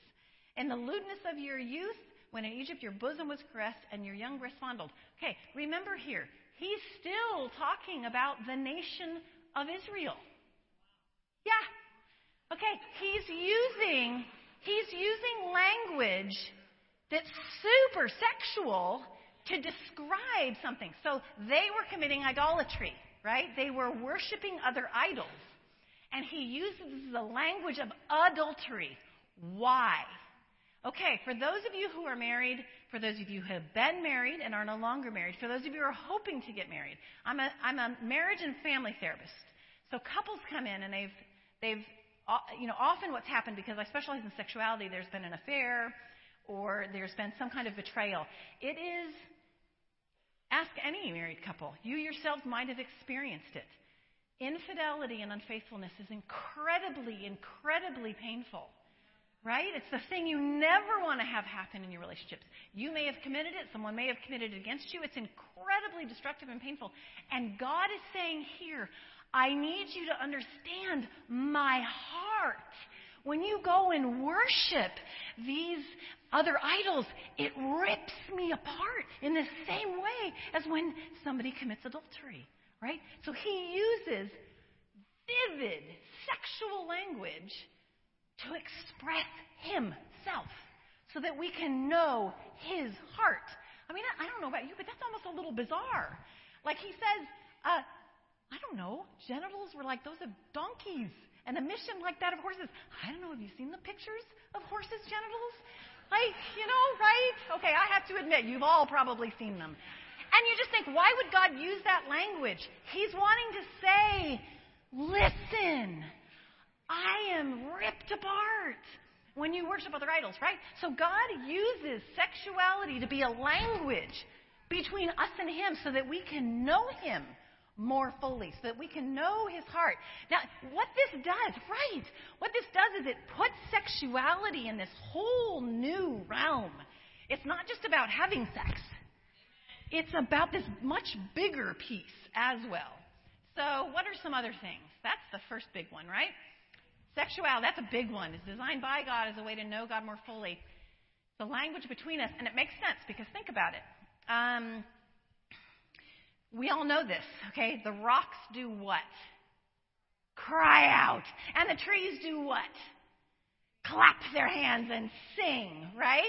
In the lewdness of your youth, when in Egypt your bosom was caressed and your young breast fondled. Okay, remember here, he's still talking about the nation of Israel. Yeah. Okay, he's using he's using language that's super sexual to describe something. So they were committing idolatry, right? They were worshiping other idols. And he uses the language of adultery. Why? Okay, for those of you who are married, for those of you who have been married and are no longer married, for those of you who are hoping to get married, I'm a, I'm a marriage and family therapist. So couples come in and they've, they've, uh, you know, often what's happened because I specialize in sexuality, there's been an affair or there's been some kind of betrayal. It is, ask any married couple. You yourselves might have experienced it. Infidelity and unfaithfulness is incredibly, incredibly painful. Right? It's the thing you never want to have happen in your relationships. You may have committed it, someone may have committed it against you. It's incredibly destructive and painful. And God is saying here, I need you to understand my heart. When you go and worship these other idols, it rips me apart in the same way as when somebody commits adultery, right? So he uses vivid sexual language to express himself so that we can know his heart. I mean, I, don't know about you, but that's almost a little bizarre. Like he says, uh, I don't know, genitals were like those of donkeys and a mission like that of horses. I don't know, have you seen the pictures of horses' genitals? Like, you know, right? Okay, I have to admit, you've all probably seen them. And you just think, why would God use that language? He's wanting to say, listen, I am ripped apart when you worship other idols, right? So God uses sexuality to be a language between us and Him so that we can know Him more fully, so that we can know His heart. Now, what this does, right, what this does is it puts sexuality in this whole new realm. It's not just about having sex, it's about this much bigger piece as well. So, what are some other things? That's the first big one, right? Sexuality, that's a big one. It's designed by God as a way to know God more fully. The language between us, and it makes sense because think about it. Um, we all know this, okay? The rocks do what? Cry out. And the trees do what? Clap their hands and sing, right?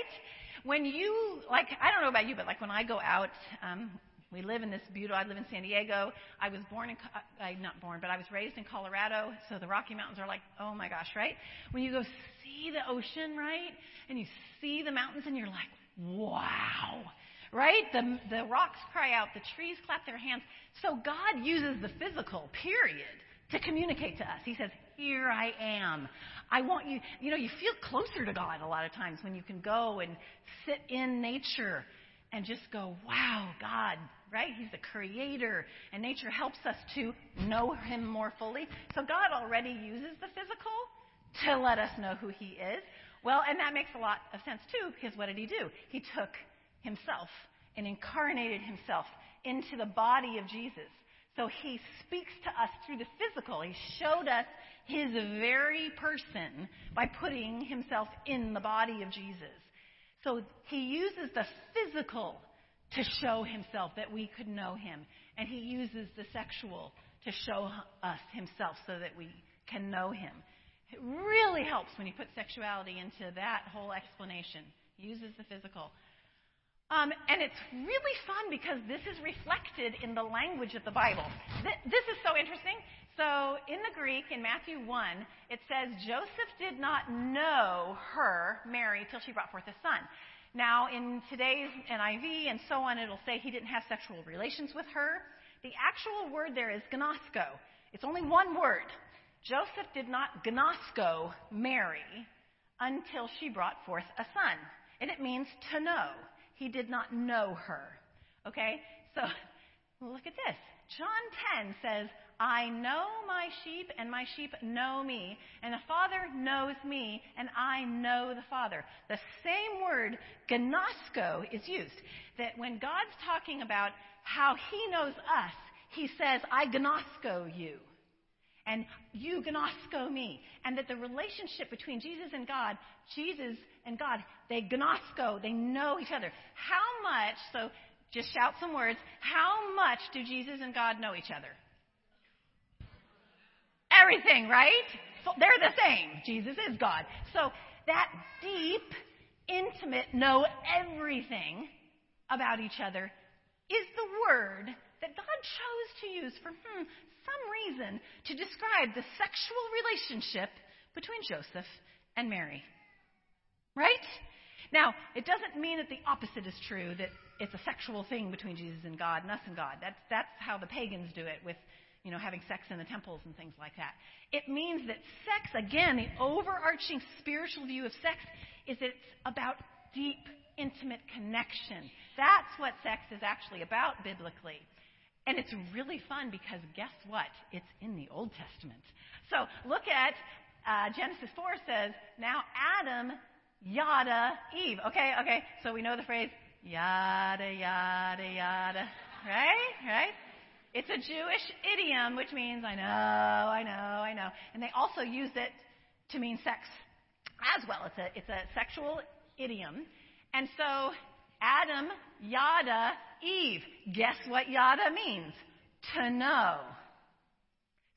When you, like, I don't know about you, but like when I go out, um, we live in this beautiful, I live in San Diego. I was born in, uh, not born, but I was raised in Colorado. So the Rocky Mountains are like, oh my gosh, right? When you go see the ocean, right? And you see the mountains and you're like, wow right? The, the rocks cry out, the trees clap their hands. So God uses the physical, period, to communicate to us. He says, Here I am. I want you, you know, you feel closer to God a lot of times when you can go and sit in nature and just go, Wow, God, right? He's the creator, and nature helps us to know Him more fully. So God already uses the physical to let us know who He is. Well, and that makes a lot of sense too, because what did He do? He took himself and incarnated himself into the body of Jesus. So he speaks to us through the physical. He showed us his very person by putting himself in the body of Jesus. So he uses the physical to show himself that we could know him. And he uses the sexual to show us himself so that we can know him. It really helps when you put sexuality into that whole explanation. He uses the physical. Um, and it's really fun because this is reflected in the language of the Bible. Th- this is so interesting. So, in the Greek, in Matthew 1, it says Joseph did not know her, Mary, till she brought forth a son. Now, in today's NIV and so on, it'll say he didn't have sexual relations with her. The actual word there is gnosko. It's only one word. Joseph did not gnosko Mary until she brought forth a son. And it means to know. He did not know her. Okay? So look at this. John 10 says, I know my sheep, and my sheep know me, and the Father knows me, and I know the Father. The same word, gnosko, is used. That when God's talking about how He knows us, He says, I gnosko you and you gnosko me. And that the relationship between Jesus and God, Jesus and God, they gnosko, they know each other. How much, so just shout some words, how much do Jesus and God know each other? Everything, right? They're the same. Jesus is God. So that deep, intimate, know everything about each other is the word that God chose to use for hmm, some reason to describe the sexual relationship between Joseph and Mary. Right? Now, it doesn't mean that the opposite is true, that it's a sexual thing between Jesus and God and us and God. That's, that's how the pagans do it with, you know, having sex in the temples and things like that. It means that sex, again, the overarching spiritual view of sex is it's about deep, intimate connection. That's what sex is actually about biblically. And it's really fun because guess what? It's in the Old Testament. So look at uh, Genesis 4 says, Now Adam yada Eve. Okay, okay. So we know the phrase yada, yada, yada. Right? Right? It's a Jewish idiom, which means I know, I know, I know. And they also use it to mean sex as well. It's a, it's a sexual idiom. And so Adam yada Eve. Guess what yada means? To know.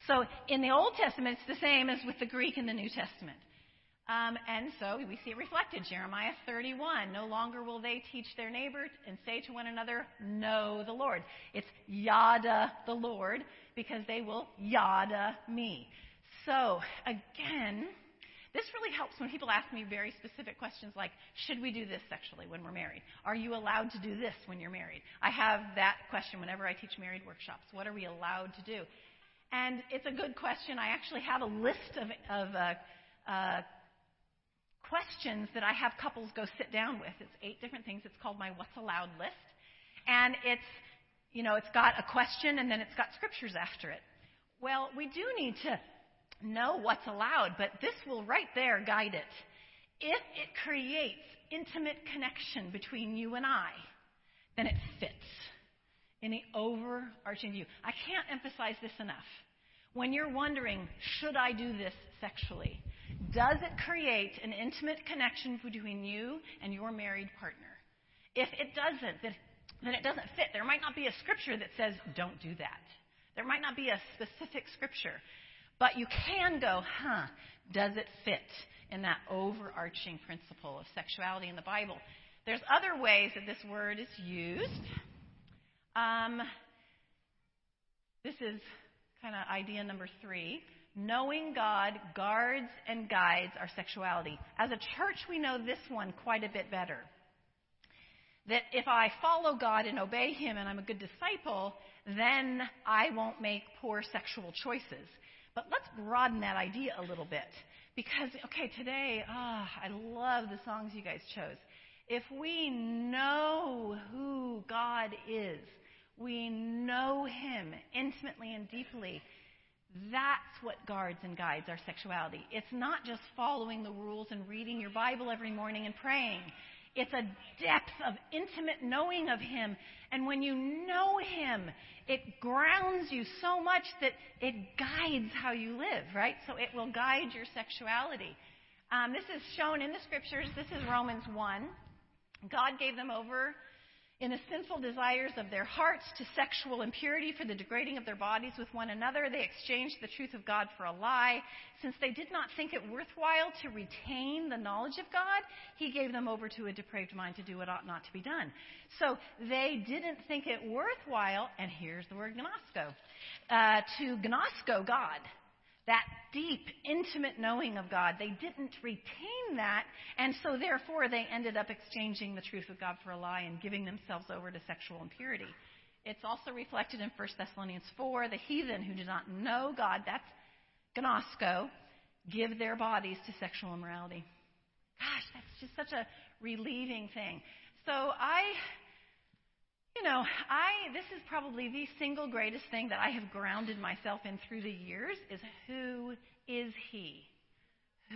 So in the Old Testament, it's the same as with the Greek in the New Testament. Um, and so we see it reflected. Jeremiah 31. No longer will they teach their neighbor and say to one another, Know the Lord. It's yada the Lord because they will yada me. So again, this really helps when people ask me very specific questions like, should we do this sexually when we're married? Are you allowed to do this when you're married? I have that question whenever I teach married workshops. What are we allowed to do? And it's a good question. I actually have a list of, of uh, uh, questions that I have couples go sit down with. It's eight different things. It's called my What's Allowed list. And it's, you know, it's got a question and then it's got scriptures after it. Well, we do need to know what's allowed, but this will right there guide it. If it creates intimate connection between you and I, then it fits in the overarching view. I can't emphasize this enough. When you're wondering, should I do this sexually? Does it create an intimate connection between you and your married partner? If it doesn't, then it doesn't fit. There might not be a scripture that says, don't do that. There might not be a specific scripture. But you can go, huh, does it fit in that overarching principle of sexuality in the Bible? There's other ways that this word is used. Um, this is kind of idea number three. Knowing God guards and guides our sexuality. As a church, we know this one quite a bit better. That if I follow God and obey Him and I'm a good disciple, then I won't make poor sexual choices. But let's broaden that idea a little bit. Because, okay, today, ah, oh, I love the songs you guys chose. If we know who God is, we know Him intimately and deeply, that's what guards and guides our sexuality. It's not just following the rules and reading your Bible every morning and praying. It's a depth of intimate knowing of Him. And when you know Him, it grounds you so much that it guides how you live, right? So it will guide your sexuality. Um, this is shown in the scriptures. This is Romans 1. God gave them over in the sinful desires of their hearts to sexual impurity for the degrading of their bodies with one another. They exchanged the truth of God for a lie. Since they did not think it worthwhile to retain the knowledge of God, He gave them over to a depraved mind to do what ought not to be done. So they didn't think it worthwhile, and here's the word gnosko, uh, to gnosko God that deep, intimate knowing of God. They didn't retain that, and so therefore they ended up exchanging the truth of God for a lie and giving themselves over to sexual impurity. It's also reflected in 1 Thessalonians 4. The heathen who do not know God, that's gnosko, give their bodies to sexual immorality. Gosh, that's just such a relieving thing. So I, You know, I this is probably the single greatest thing that I have grounded myself in through the years is who is he?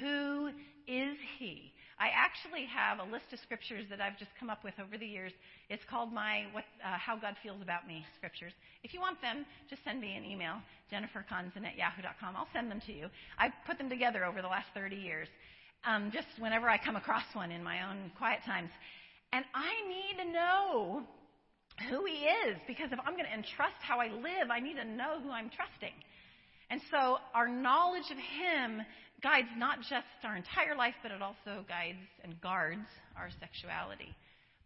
Who is he? I actually have a list of scriptures that I've just come up with over the years. It's called my what, uh, How God Feels About Me scriptures. If you want them, just send me an email, jenniferkonzen at yahoo.com. I'll send them to you. I put them together over the last 30 years, um, just whenever I come across one in my own quiet times. And I need to know who He is because if I'm going to entrust how I live, I need to know who I'm trusting. And so our knowledge of Him guides not just our entire life, but it also guides and guards our sexuality.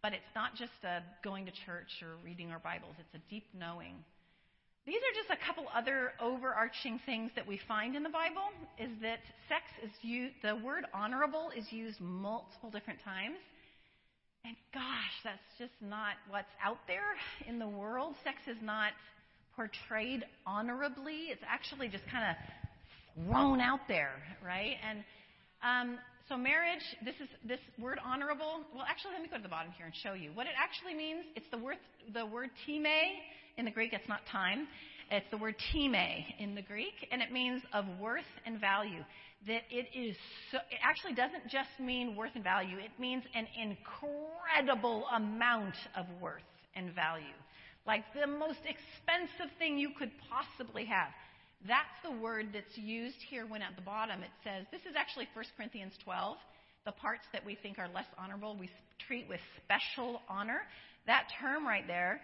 But it's not just a going to church or reading our Bibles, it's a deep knowing. These are just a couple other overarching things that we find in the Bible is that sex is used, the word honorable is used multiple different times. And gosh, that's just not what's out there in the world. Sex is not portrayed honorably. It's actually just kind of thrown out there, right? And um, so marriage, this is this word honorable. Well, actually, let me go to the bottom here and show you what it actually means. It's the word the word time in the Greek. It's not time. It's the word time in the Greek, and it means of worth and value. That it is so, it actually doesn't just mean worth and value. It means an incredible amount of worth and value, like the most expensive thing you could possibly have. That's the word that's used here when at the bottom it says, this is actually 1 Corinthians 12. The parts that we think are less honorable, we treat with special honor. That term right there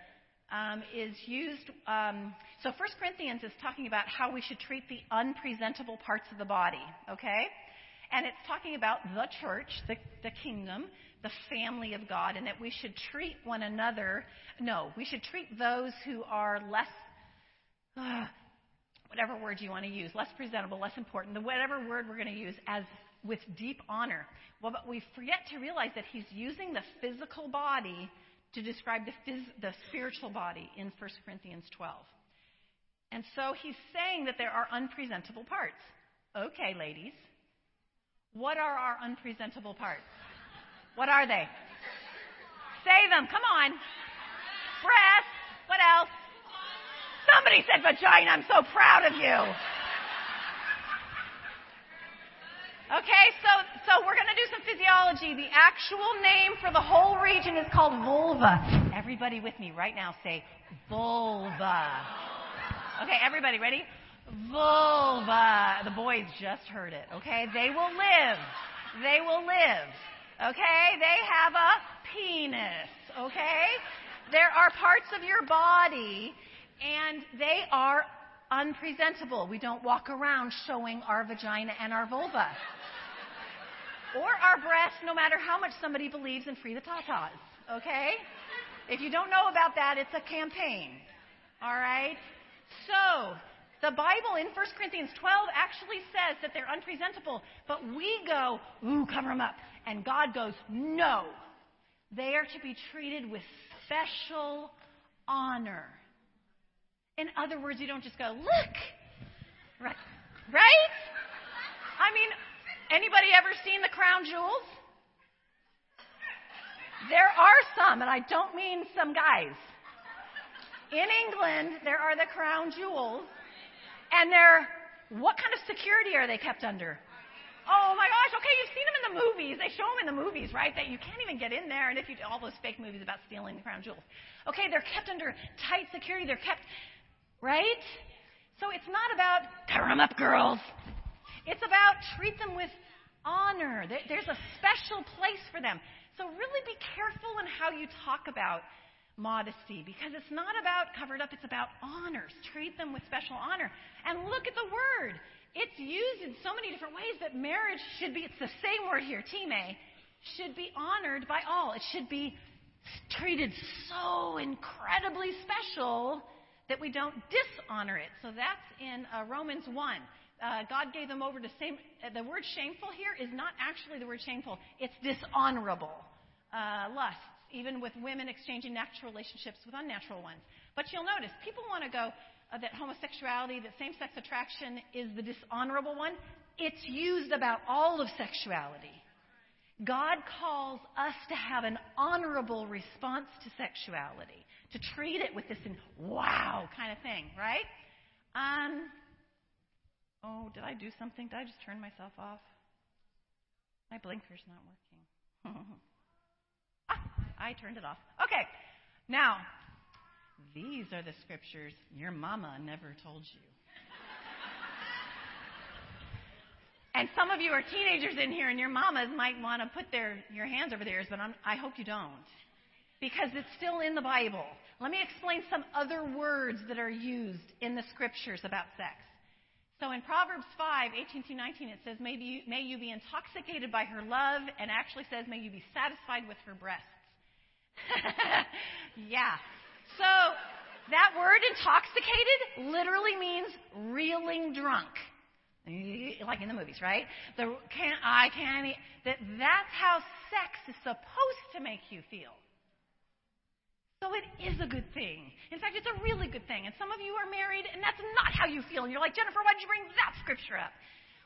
um, is used. Um, so 1 Corinthians is talking about how we should treat the unpresentable parts of the body, okay? And it's talking about the church, the, the kingdom, the family of God, and that we should treat one another. No, we should treat those who are less. Uh, whatever word you want to use, less presentable, less important, the whatever word we're going to use, as with deep honor. Well, but we forget to realize that he's using the physical body to describe the, phys- the spiritual body in 1 Corinthians 12. And so he's saying that there are unpresentable parts. Okay, ladies. What are our unpresentable parts? What are they? Say them. Come on. Breasts. What else? Somebody said vagina. I'm so proud of you. Okay, so, so we're going to do some physiology. The actual name for the whole region is called vulva. Everybody with me right now say vulva. Okay, everybody ready? Vulva. The boys just heard it, okay? They will live. They will live. Okay? They have a penis, okay? There are parts of your body and they are unpresentable. We don't walk around showing our vagina and our vulva. Or our breasts, no matter how much somebody believes in free the tatas. Okay? If you don't know about that, it's a campaign. All right? So, the Bible in 1 Corinthians 12 actually says that they're unpresentable, but we go, ooh, cover them up. And God goes, no. They are to be treated with special honor. In other words, you don't just go, look. Right? Right? I mean, anybody ever seen the crown jewels? There are some, and I don't mean some guys. In England, there are the crown jewels, and they're, what kind of security are they kept under? Oh my gosh, okay, you've seen them in the movies. They show them in the movies, right? That you can't even get in there. And if you do all those fake movies about stealing the crown jewels. Okay, they're kept under tight security. They're kept Right? So it's not about cover them up, girls. It's about treat them with honor. There's a special place for them. So really be careful in how you talk about modesty because it's not about covered up, it's about honors. Treat them with special honor. And look at the word. It's used in so many different ways that marriage should be, it's the same word here, time, should be honored by all. It should be treated so incredibly special that we don't dishonor it. So that's in uh, Romans 1. Uh, God gave them over to same. Uh, the word shameful here is not actually the word shameful. It's dishonorable uh, lusts, even with women exchanging natural relationships with unnatural ones. But you'll notice people want to go uh, that homosexuality, that same-sex attraction is the dishonorable one. It's used about all of sexuality. God calls us to have an honorable response to sexuality, to treat it with this wow kind of thing, right? Um, oh, did I do something? Did I just turn myself off? My blinker's not working. ah, I turned it off. Okay, now, these are the scriptures your mama never told you. And some of you are teenagers in here, and your mamas might want to put their your hands over theirs, but I'm, I hope you don't, because it's still in the Bible. Let me explain some other words that are used in the scriptures about sex. So in Proverbs 5, 18 to 19, it says, may you, may you be intoxicated by her love, and actually says, may you be satisfied with her breasts. yeah. So that word intoxicated literally means reeling drunk. Like in the movies, right? The can I can't. That that's how sex is supposed to make you feel. So it is a good thing. In fact, it's a really good thing. And some of you are married, and that's not how you feel. And you're like, Jennifer, why did you bring that scripture up?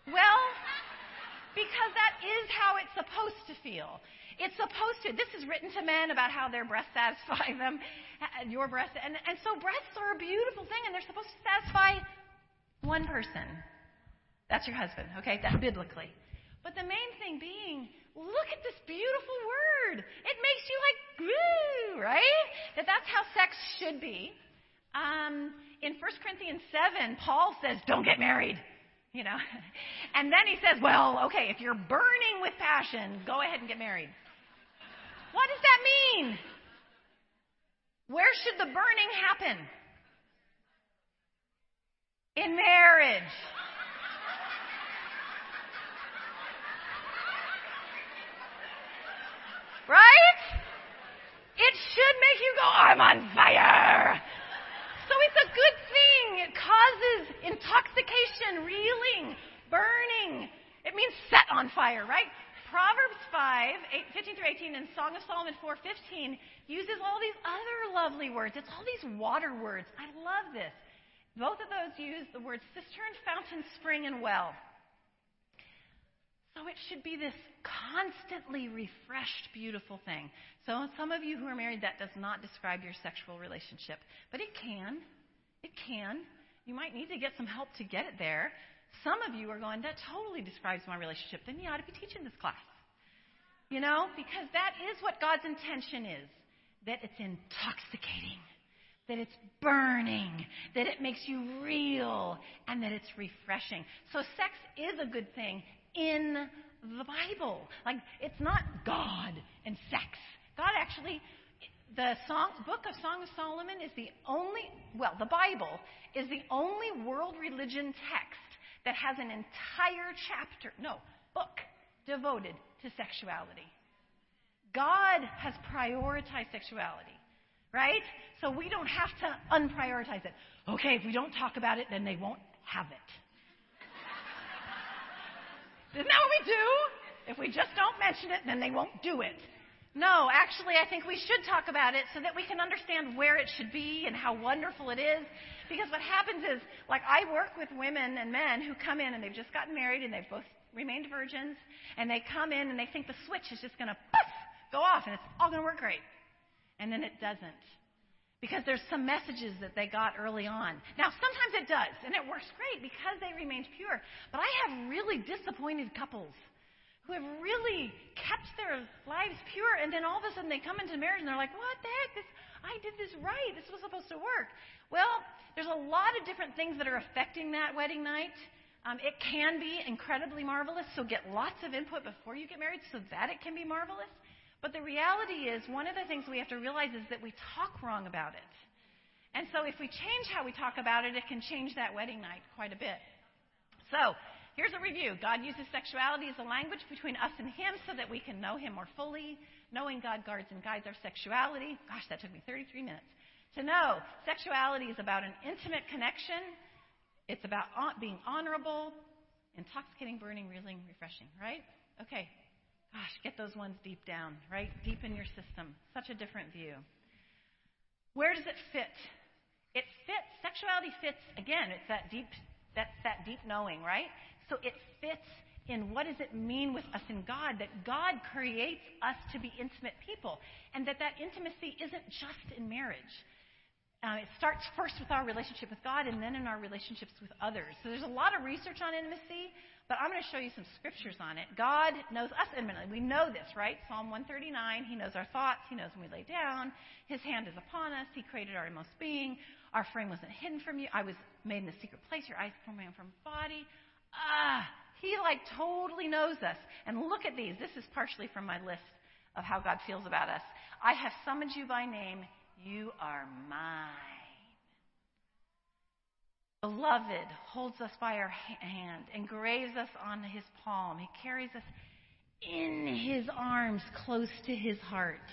Well, because that is how it's supposed to feel. It's supposed to. This is written to men about how their breasts satisfy them, your breasts. And, and so breasts are a beautiful thing, and they're supposed to satisfy one person. That's your husband, okay? That's biblically. But the main thing being, look at this beautiful word. It makes you like, woo, right? That that's how sex should be. Um, in 1 Corinthians 7, Paul says, don't get married. You know? And then he says, well, okay, if you're burning with passion, go ahead and get married. What does that mean? Where should the burning happen? In marriage. Right? It should make you go, I'm on fire. So it's a good thing. It causes intoxication, reeling, burning. It means set on fire, right? Proverbs 5, 8, 15 through 18, and Song of Solomon 4:15 uses all these other lovely words. It's all these water words. I love this. Both of those use the words cistern, fountain, spring, and well. So it should be this constantly refreshed, beautiful thing. So some of you who are married, that does not describe your sexual relationship, but it can. It can. You might need to get some help to get it there. Some of you are going, that totally describes my relationship. Then you ought to be teaching this class. You know, because that is what God's intention is. That it's intoxicating. That it's burning. That it makes you real. And that it's refreshing. So sex is a good thing in the Bible. Like, it's not God and sex. God actually, the song, book of Song of Solomon is the only, well, the Bible is the only world religion text that has an entire chapter, no, book, devoted to sexuality. God has prioritized sexuality, right? So we don't have to unprioritize it. Okay, if we don't talk about it, then they won't have it. Isn't that what we do? If we just don't mention it, then they won't do it. No, actually, I think we should talk about it so that we can understand where it should be and how wonderful it is. Because what happens is, like, I work with women and men who come in and they've just gotten married and they've both remained virgins, and they come in and they think the switch is just going to go off and it's all going to work great. And then it doesn't. Because there's some messages that they got early on. Now, sometimes it does, and it works great because they remained pure. But I have really disappointed couples who have really kept their lives pure, and then all of a sudden they come into marriage and they're like, "What the heck? This I did this right. This was supposed to work." Well, there's a lot of different things that are affecting that wedding night. Um, it can be incredibly marvelous, so get lots of input before you get married so that it can be marvelous. But the reality is, one of the things we have to realize is that we talk wrong about it. And so if we change how we talk about it, it can change that wedding night quite a bit. So, Here's a review. God uses sexuality as a language between us and Him so that we can know Him more fully. Knowing God guards and guides our sexuality. Gosh, that took me 33 minutes. To know sexuality is about an intimate connection. It's about being honorable, intoxicating, burning, reeling, refreshing, right? Okay. Gosh, get those ones deep down, right? Deep in your system. Such a different view. Where does it fit? It fits, sexuality fits, again, it's that deep, that's that deep knowing, right? So it fits in what does it mean with us and God that God creates us to be intimate people and that that intimacy isn't just in marriage. Uh, it starts first with our relationship with God and then in our relationships with others. So there's a lot of research on intimacy, but I'm going to show you some scriptures on it. God knows us intimately. We know this, right? Psalm 139, He knows our thoughts. He knows when we lay down. His hand is upon us. He created our inmost being. Our frame wasn't hidden from you. I was made in the secret place. Your eyes formed my from body. Ah, He like totally knows us. And look at these. This is partially from my list of how God feels about us. I have summoned you by name. You are mine. Beloved holds us by our hand, engraves us on his palm. He carries us in his arms close to his heart.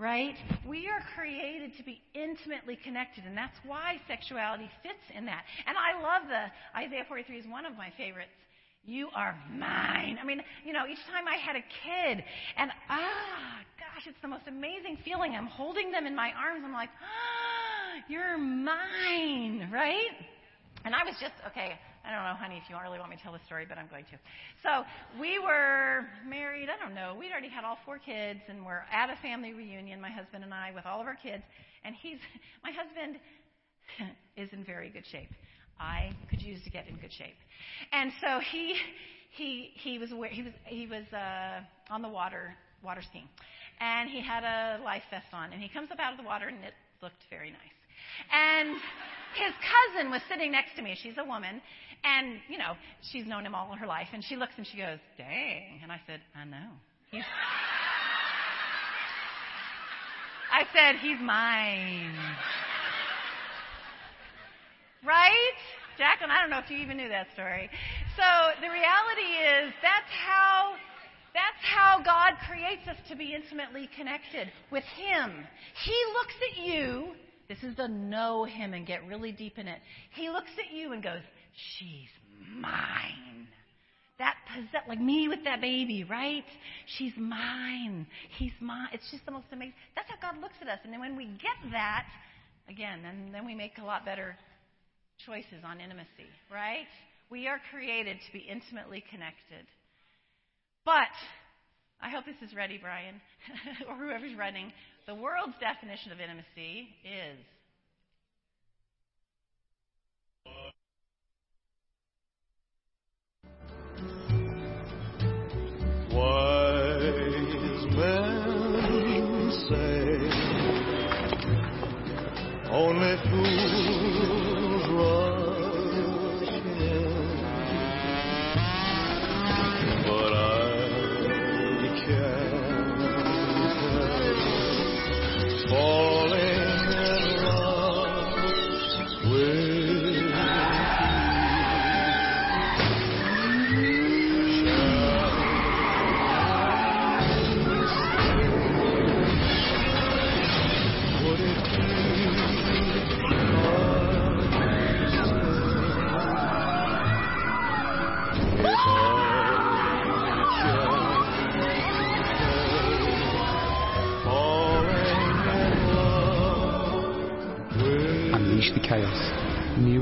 Right? We are created to be intimately connected, and that's why sexuality fits in that. And I love the Isaiah 43 is one of my favorites. You are mine. I mean, you know, each time I had a kid, and ah, gosh, it's the most amazing feeling. I'm holding them in my arms. I'm like, ah, you're mine, right? And I was just, okay, I don't know, honey, if you really want me to tell the story, but I'm going to. So we were married, I don't know, we'd already had all four kids, and we're at a family reunion, my husband and I, with all of our kids. And he's, my husband is in very good shape. I could use to get in good shape. And so he, he, he was, he was, he was uh, on the water, water skiing and he had a life vest on. And he comes up out of the water, and it looked very nice. And his cousin was sitting next to me. She's a woman, and you know she's known him all her life. And she looks and she goes, "Dang!" And I said, "I know." He's I said, "He's mine." Right? Jacqueline, I don't know if you even knew that story. So the reality is that's how that's how God creates us to be intimately connected with Him. He looks at you. This is the know Him and get really deep in it. He looks at you and goes, She's mine. That possess, like me with that baby, right? She's mine. He's mine. It's just the most amazing. That's how God looks at us. And then when we get that, again, then, then we make a lot better choices on intimacy, right? We are created to be intimately connected. But I hope this is ready, Brian, or whoever's running. The world's definition of intimacy is Wise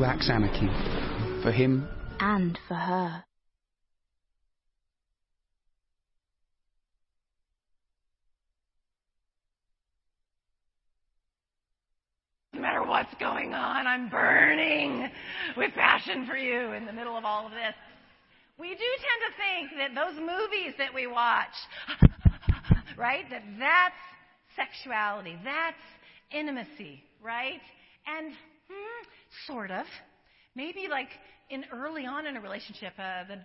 chaos. New Anarchy. For him, and for her. no matter what's going on, I'm burning with passion for you in the middle of all of this. We do tend to think that those movies that we watch, right, that that's sexuality, that's intimacy, right? And hmm, sort of. Maybe like in early on in a relationship, uh, the,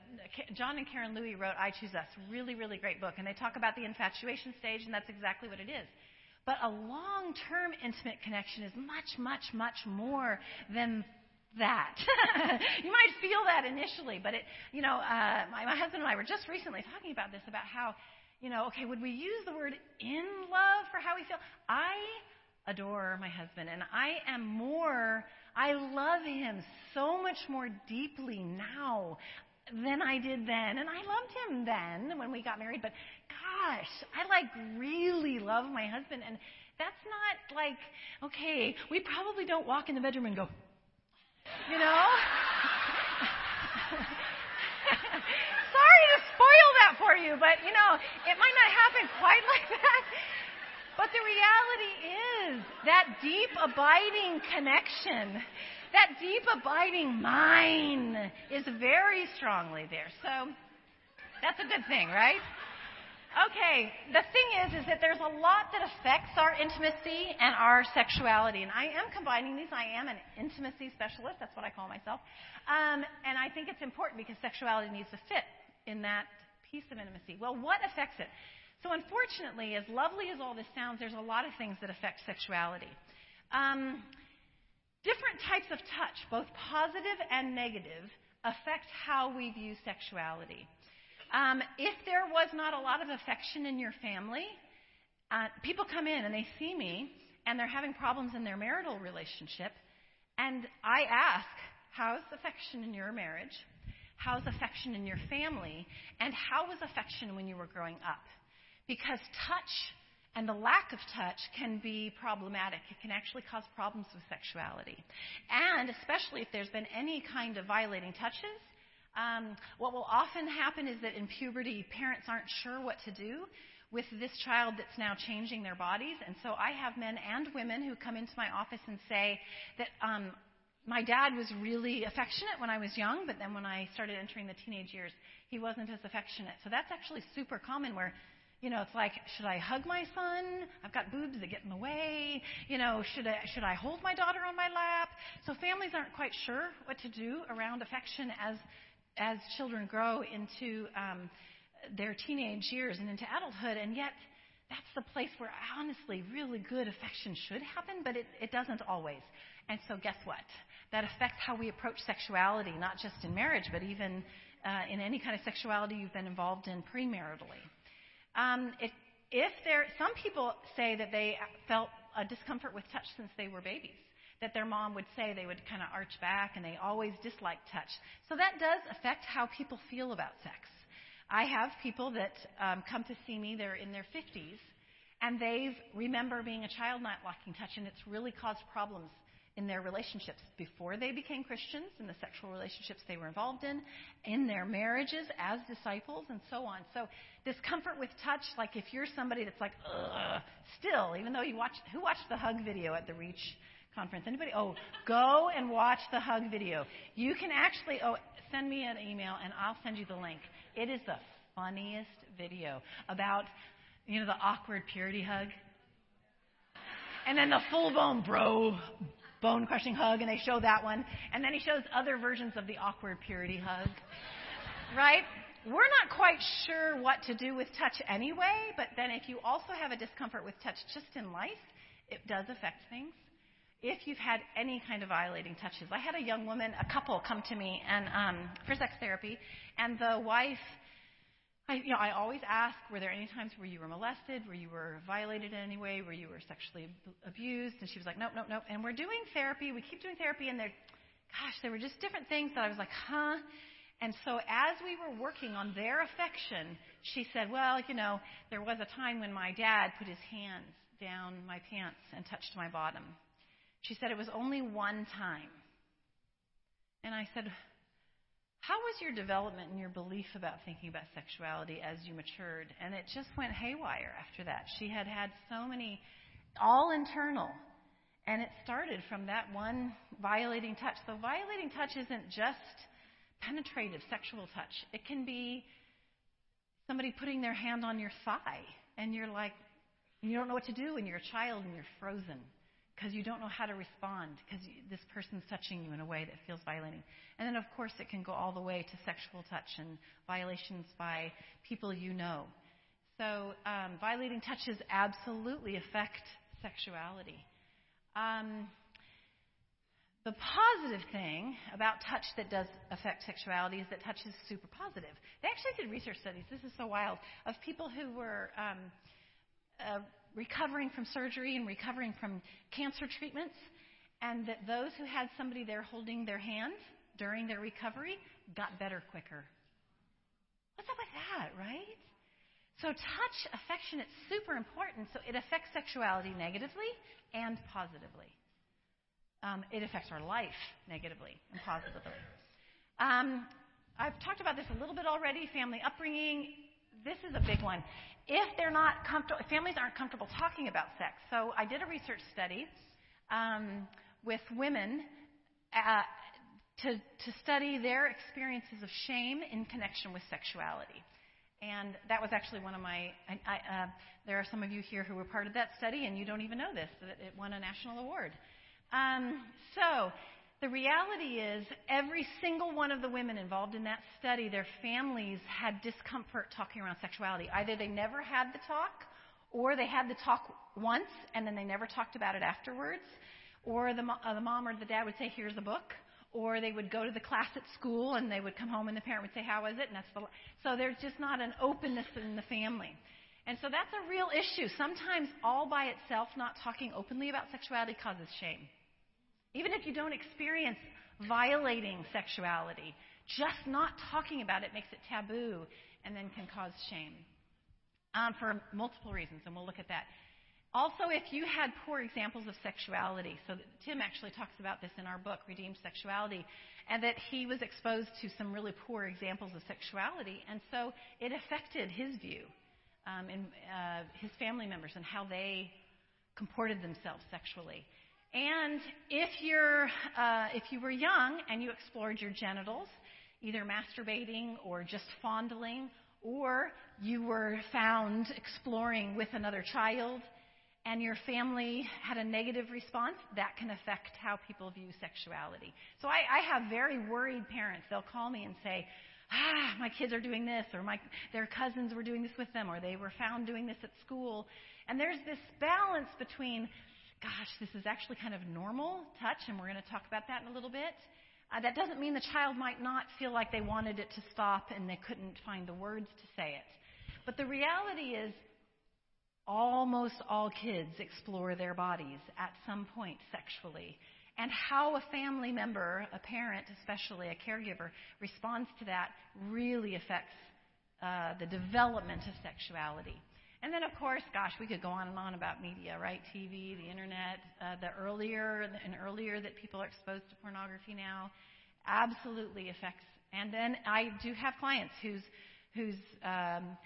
John and Karen Louie wrote "I Choose Us," really, really great book, and they talk about the infatuation stage, and that's exactly what it is. But a long-term intimate connection is much, much, much more than that. you might feel that initially, but it, you know, uh, my, my husband and I were just recently talking about this about how, you know, okay, would we use the word in love for how we feel? I adore my husband, and I am more. I love him so much more deeply now than I did then. And I loved him then when we got married, but gosh, I like really love my husband. And that's not like, okay, we probably don't walk in the bedroom and go, you know? sorry to spoil that for you, but you know, it might not happen quite like that. But the reality is that deep abiding connection, that deep abiding mine is very strongly there. So that's a good thing, right? Okay, the thing is, is that there's a lot that affects our intimacy and our sexuality. And I am combining these. I am an intimacy specialist. That's what I call myself. Um, and I think it's important because sexuality needs to fit in that piece of intimacy. Well, what affects it? So, unfortunately, as lovely as all this sounds, there's a lot of things that affect sexuality. Um, different types of touch, both positive and negative, affect how we view sexuality. Um, if there was not a lot of affection in your family, uh, people come in and they see me and they're having problems in their marital relationship, and I ask, How's affection in your marriage? How's affection in your family? And how was affection when you were growing up? Because touch and the lack of touch can be problematic. It can actually cause problems with sexuality. And especially if there's been any kind of violating touches, um, what will often happen is that in puberty, parents aren't sure what to do with this child that's now changing their bodies. And so I have men and women who come into my office and say that um, my dad was really affectionate when I was young, but then when I started entering the teenage years, he wasn't as affectionate. So that's actually super common where you know, it's like, should I hug my son? I've got boobs that get in the way. You know, should I, should I hold my daughter on my lap? So families aren't quite sure what to do around affection as as children grow into um, their teenage years and into adulthood, and yet that's the place where honestly really good affection should happen, but it, it doesn't always. And so, guess what? That affects how we approach sexuality, not just in marriage, but even uh, in any kind of sexuality you've been involved in premaritally. Um, it, if there, some people say that they felt a discomfort with touch since they were babies that their mom would say they would kind of arch back and they always disliked touch. So that does affect how people feel about sex. I have people that um, come to see me, they're in their 50s, and they remember being a child not liking touch, and it's really caused problems in their relationships before they became Christians, in the sexual relationships they were involved in, in their marriages as disciples, and so on. So, discomfort with touch, like if you're somebody that's like, ugh, still, even though you watch, who watched the hug video at the Reach conference. Anybody? Oh, go and watch the hug video. You can actually, oh, send me an email and I'll send you the link. It is the funniest video about, you know, the awkward purity hug. And then the full blown bro bone crushing hug, and they show that one. And then he shows other versions of the awkward purity hug. Right? We're not quite sure what to do with touch anyway, but then if you also have a discomfort with touch just in life, it does affect things if you've had any kind of violating touches. I had a young woman, a couple, come to me and um, for sex therapy, and the wife. I, you know, I always ask, were there any times where you were molested, where you were violated in any way, where you were sexually abused? And she was like, nope, nope, nope. And we're doing therapy. We keep doing therapy, and there, gosh, there were just different things that I was like, huh? And so as we were working on their affection, she said, well, you know, there was a time when my dad put his hands down my pants and touched my bottom. She said it was only one time. And I said, How was your development and your belief about thinking about sexuality as you matured? And it just went haywire after that. She had had so many, all internal. And it started from that one violating touch. So, violating touch isn't just penetrative sexual touch, it can be somebody putting their hand on your thigh, and you're like, you don't know what to do, and you're a child and you're frozen because you don't know how to respond because this person's touching you in a way that feels violating. And then, of course, it can go all the way to sexual touch and violations by people you know. So, um, violating touches absolutely affect sexuality. Um, the positive thing about touch that does affect sexuality is that touch is super positive. They actually did research studies, this is so wild, of people who were um, uh, recovering from surgery and recovering from cancer treatments, and that those who had somebody there holding their hand during their recovery got better quicker. What's up with that, right? So, touch, affection, it's super important. So, it affects sexuality negatively and positively. Um, it affects our life negatively and positively. Um, I've talked about this a little bit already. Family upbringing. This is a big one. If they're not comfortable, families aren't comfortable talking about sex. So I did a research study um, with women uh, to, to study their experiences of shame in connection with sexuality. And that was actually one of my. I, I, uh, there are some of you here who were part of that study, and you don't even know this that it won a national award. Um, so the reality is, every single one of the women involved in that study, their families had discomfort talking around sexuality. Either they never had the talk, or they had the talk once and then they never talked about it afterwards, or the, uh, the mom or the dad would say, "Here's a book." Or they would go to the class at school and they would come home and the parent would say, How was it? And that's the, so there's just not an openness in the family. And so that's a real issue. Sometimes all by itself, not talking openly about sexuality causes shame. Even if you don't experience violating sexuality, just not talking about it makes it taboo and then can cause shame um, for multiple reasons, and we'll look at that. Also, if you had poor examples of sexuality, so Tim actually talks about this in our book, Redeemed Sexuality, and that he was exposed to some really poor examples of sexuality, and so it affected his view um, and uh, his family members and how they comported themselves sexually. And if you're uh, if you were young and you explored your genitals, either masturbating or just fondling, or you were found exploring with another child, and your family had a negative response, that can affect how people view sexuality. So I, I have very worried parents. They'll call me and say, ah, my kids are doing this, or my, their cousins were doing this with them, or they were found doing this at school. And there's this balance between gosh, this is actually kind of normal touch, and we're going to talk about that in a little bit. Uh, that doesn't mean the child might not feel like they wanted it to stop and they couldn't find the words to say it. But the reality is, almost all kids explore their bodies at some point sexually. And how a family member, a parent especially, a caregiver, responds to that really affects uh, the development of sexuality. And then, of course, gosh, we could go on and on about media, right? TV, the internet. Uh, the earlier and earlier that people are exposed to pornography now, absolutely affects. And then I do have clients whose whose um,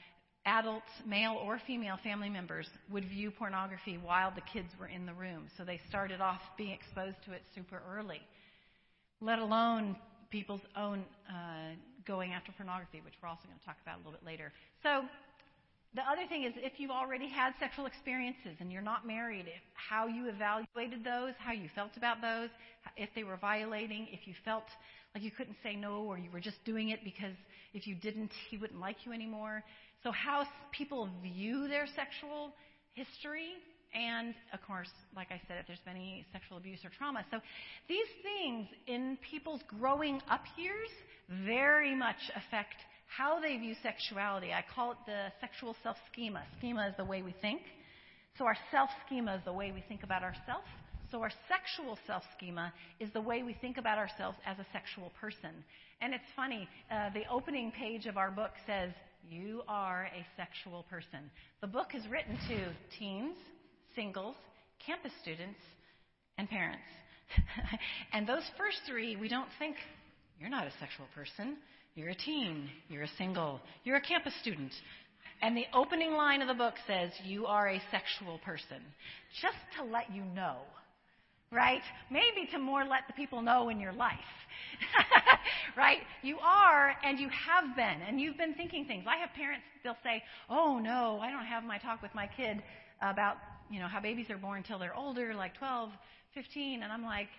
adult male or female family members would view pornography while the kids were in the room. So they started off being exposed to it super early. Let alone people's own uh, going after pornography, which we're also going to talk about a little bit later. So the other thing is if you've already had sexual experiences and you're not married, how you evaluated those, how you felt about those, if they were violating, if you felt like you couldn't say no or you were just doing it because if you didn't, he wouldn't like you anymore. So how people view their sexual history and of course, like I said, if there's been any sexual abuse or trauma. So these things in people's growing up years very much affect how they view sexuality. I call it the sexual self schema. Schema is the way we think. So our self schema is the way we think about ourselves. So our sexual self schema is the way we think about ourselves as a sexual person. And it's funny, uh, the opening page of our book says, You are a sexual person. The book is written to teens, singles, campus students, and parents. and those first three, we don't think, You're not a sexual person. You're a teen. You're a single. You're a campus student. And the opening line of the book says, You are a sexual person. Just to let you know, right? Maybe to more let the people know in your life, right? You are and you have been, and you've been thinking things. I have parents, they'll say, Oh no, I don't have my talk with my kid about, you know, how babies are born until they're older, like 12, 15. And I'm like,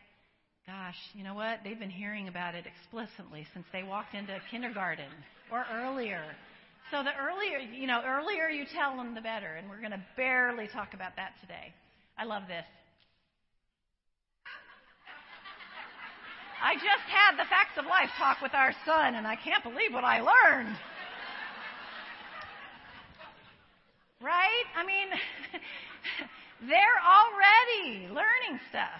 Gosh, you know what? They've been hearing about it explicitly since they walked into kindergarten or earlier. So the earlier, you know, earlier you tell them, the better. And we're going to barely talk about that today. I love this. I just had the facts of life talk with our son, and I can't believe what I learned. Right? I mean, they're already learning stuff.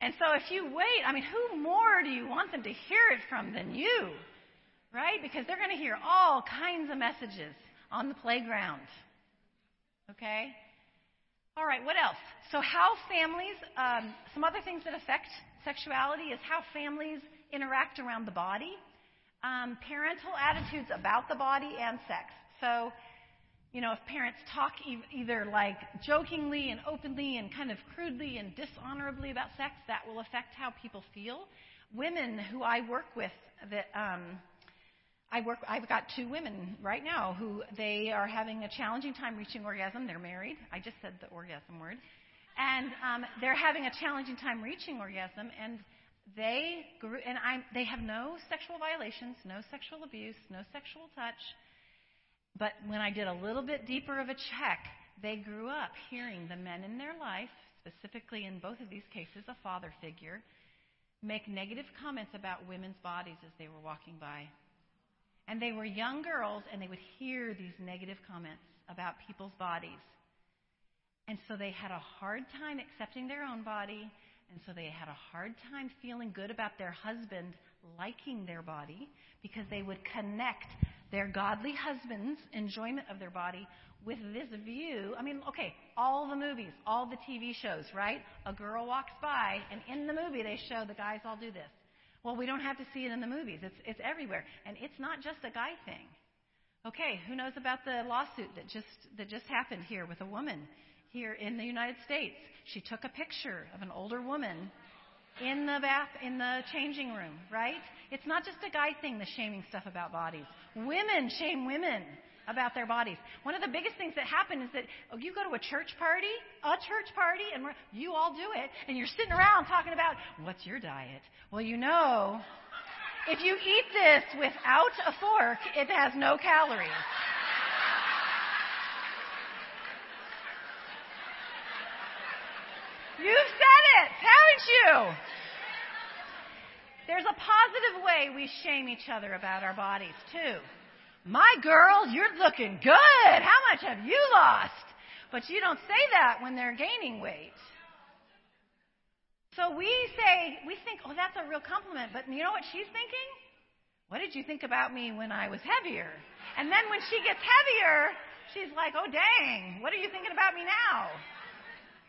And so if you wait, I mean, who more do you want them to hear it from than you? Right? Because they're going to hear all kinds of messages on the playground. Okay? All right, what else? So, how families, um, some other things that affect sexuality is how families interact around the body. um, parental attitudes about the body and sex. So, you know, if parents talk e- either like jokingly and openly and kind of crudely and dishonorably about sex, that will affect how people feel. Women who I work with that um, I work. I've got two women right now who they are having a challenging time reaching orgasm. They're married. I just said the orgasm word, and um, they're having a challenging time reaching orgasm. And they grew, and I, they have no sexual violations, no sexual abuse, no sexual touch. But when I did a little bit deeper of a check, they grew up hearing the men in their life, specifically in both of these cases, a father figure, make negative comments about women's bodies as they were walking by. And they were young girls, and they would hear these negative comments about people's bodies. And so they had a hard time accepting their own body, and so they had a hard time feeling good about their husband liking their body because they would connect their godly husband's enjoyment of their body with this view. I mean, okay, all the movies, all the TV shows, right? A girl walks by, and in the movie they show the guys all do this. Well, we don't have to see it in the movies. It's, it's everywhere. And it's not just a guy thing. Okay, who knows about the lawsuit that just, that just happened here with a woman here in the United States? She took a picture of an older woman in the bath, in the changing room, right? It's not just a guy thing, the shaming stuff about bodies. Women shame women about their bodies. One of the biggest things that happen is that oh, you go to a church party, a church party, and you all do it, and you're sitting around talking about what's your diet. Well, you know, if you eat this without a fork, it has no calories. You've said it, haven't you? There's a positive way we shame each other about our bodies, too. My girl, you're looking good. How much have you lost? But you don't say that when they're gaining weight. So we say, we think, oh, that's a real compliment. But you know what she's thinking? What did you think about me when I was heavier? And then when she gets heavier, she's like, oh, dang, what are you thinking about me now?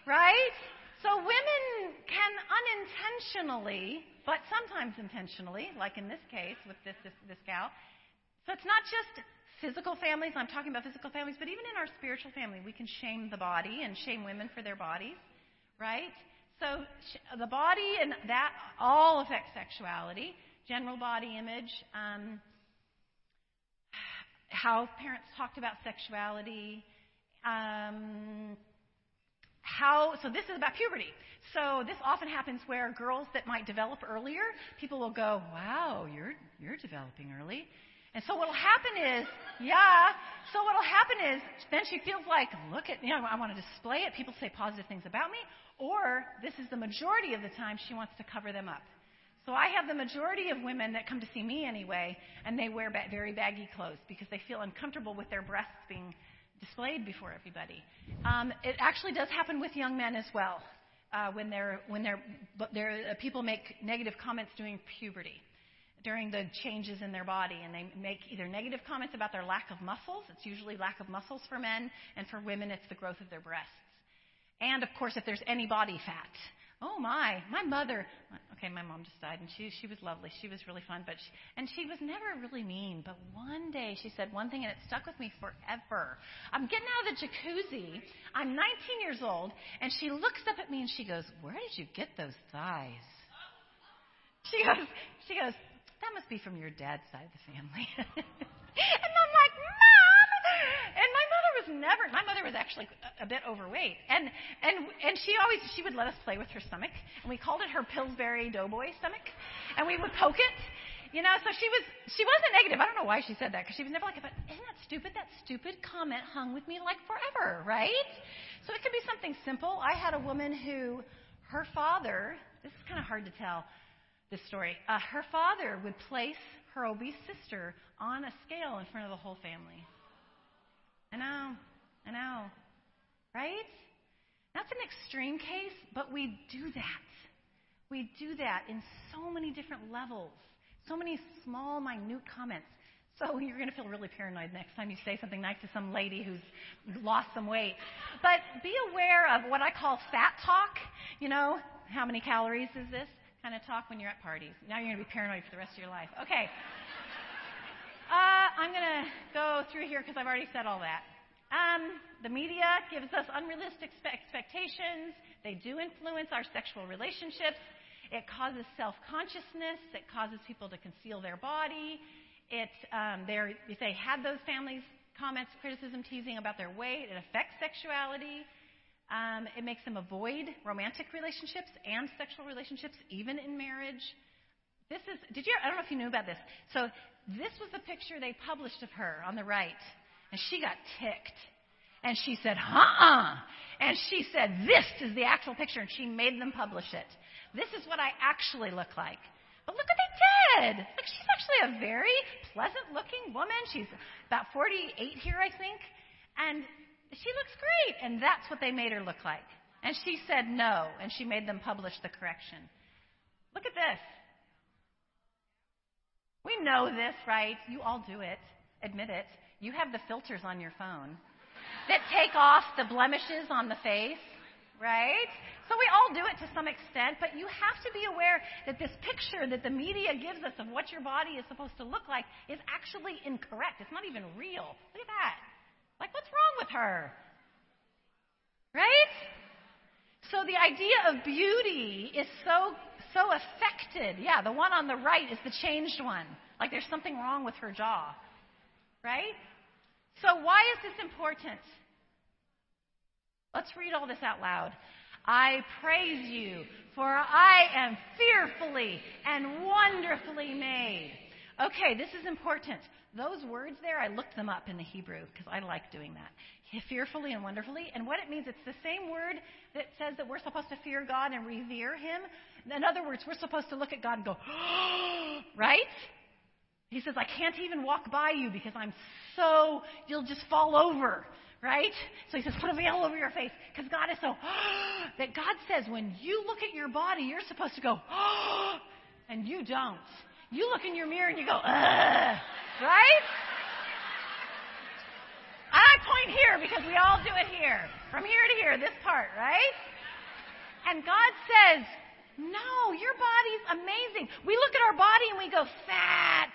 Right? So women can unintentionally, but sometimes intentionally, like in this case with this, this, this gal, so it's not just physical families, I'm talking about physical families, but even in our spiritual family, we can shame the body and shame women for their bodies, right? So the body and that all affects sexuality, general body image, um, how parents talked about sexuality, um, how so this is about puberty so this often happens where girls that might develop earlier people will go wow you're you're developing early and so what'll happen is, yeah, so what'll happen is then she feels like, look at, you know, I want to display it. People say positive things about me. Or this is the majority of the time she wants to cover them up. So I have the majority of women that come to see me anyway, and they wear ba- very baggy clothes because they feel uncomfortable with their breasts being displayed before everybody. Um, it actually does happen with young men as well. Uh, when they're when they're, they're uh, people make negative comments during puberty during the changes in their body, and they make either negative comments about their lack of muscles. It's usually lack of muscles for men, and for women, it's the growth of their breasts. And of course, if there's any body fat. Oh my, my mother. Okay, my mom just died, and she she was lovely. She was really fun, but she, and she was never really mean. But one day she said one thing, and it stuck with me forever. I'm getting out of the jacuzzi. I'm 19 years old, and she looks up at me and she goes, "Where did you get those thighs?" She goes, she goes, that must be from your dad's side of the family. and I'm like, Mom! Was never, my mother was actually a, a bit overweight. And, and, and she always, she would let us play with her stomach. And we called it her Pillsbury Doughboy stomach. And we would poke it. You know, so she was, she wasn't negative. I don't know why she said that, because she was never like, but isn't that stupid? That stupid comment hung with me like forever, right? So it could be something simple. I had a woman who, her father, this is kind of hard to tell, this story. Uh, her father would place her obese sister on a scale in front of the whole family. I know, I know, right? That's an extreme case, but we do that. We do that in so many different levels, so many small, minute comments. So you're going to feel really paranoid next time you say something nice to some lady who's lost some weight. But be aware of what I call fat talk. You know, how many calories is this? kind of talk when you're at parties. Now you're going to be paranoid for the rest of your life. Okay. Uh, I'm going to go through here because I've already said all that. Um, the media gives us unrealistic expectations. They do influence our sexual relationships. It causes self consciousness. It causes people to conceal their body. It, um, if they had those families comments, criticism, teasing about their weight, it affects sexuality. Um, it makes them avoid romantic relationships and sexual relationships, even in marriage. This is, did you, I don't know if you knew about this. So, this was the picture they published of her on the right. And she got ticked. And she said, uh-uh. And she said, this is the actual picture. And she made them publish it. This is what I actually look like. But look what they did. Like she's actually a very pleasant looking woman. She's about 48 here, I think. And she looks great. And that's what they made her look like. And she said no. And she made them publish the correction. Look at this. We know this, right? You all do it. Admit it. You have the filters on your phone that take off the blemishes on the face, right? So we all do it to some extent, but you have to be aware that this picture that the media gives us of what your body is supposed to look like is actually incorrect. It's not even real. Look at that. Like, what's wrong with her? Right? So the idea of beauty is so so affected. Yeah, the one on the right is the changed one. Like there's something wrong with her jaw. Right? So, why is this important? Let's read all this out loud. I praise you, for I am fearfully and wonderfully made. Okay, this is important. Those words there, I looked them up in the Hebrew because I like doing that. Fearfully and wonderfully. And what it means, it's the same word that says that we're supposed to fear God and revere Him. In other words, we're supposed to look at God and go, right? He says, I can't even walk by you because I'm so, you'll just fall over, right? So he says, put a veil over your face because God is so, that God says when you look at your body, you're supposed to go, and you don't. You look in your mirror and you go, right? I point here because we all do it here. From here to here, this part, right? And God says, no, your body's amazing. We look at our body and we go, fat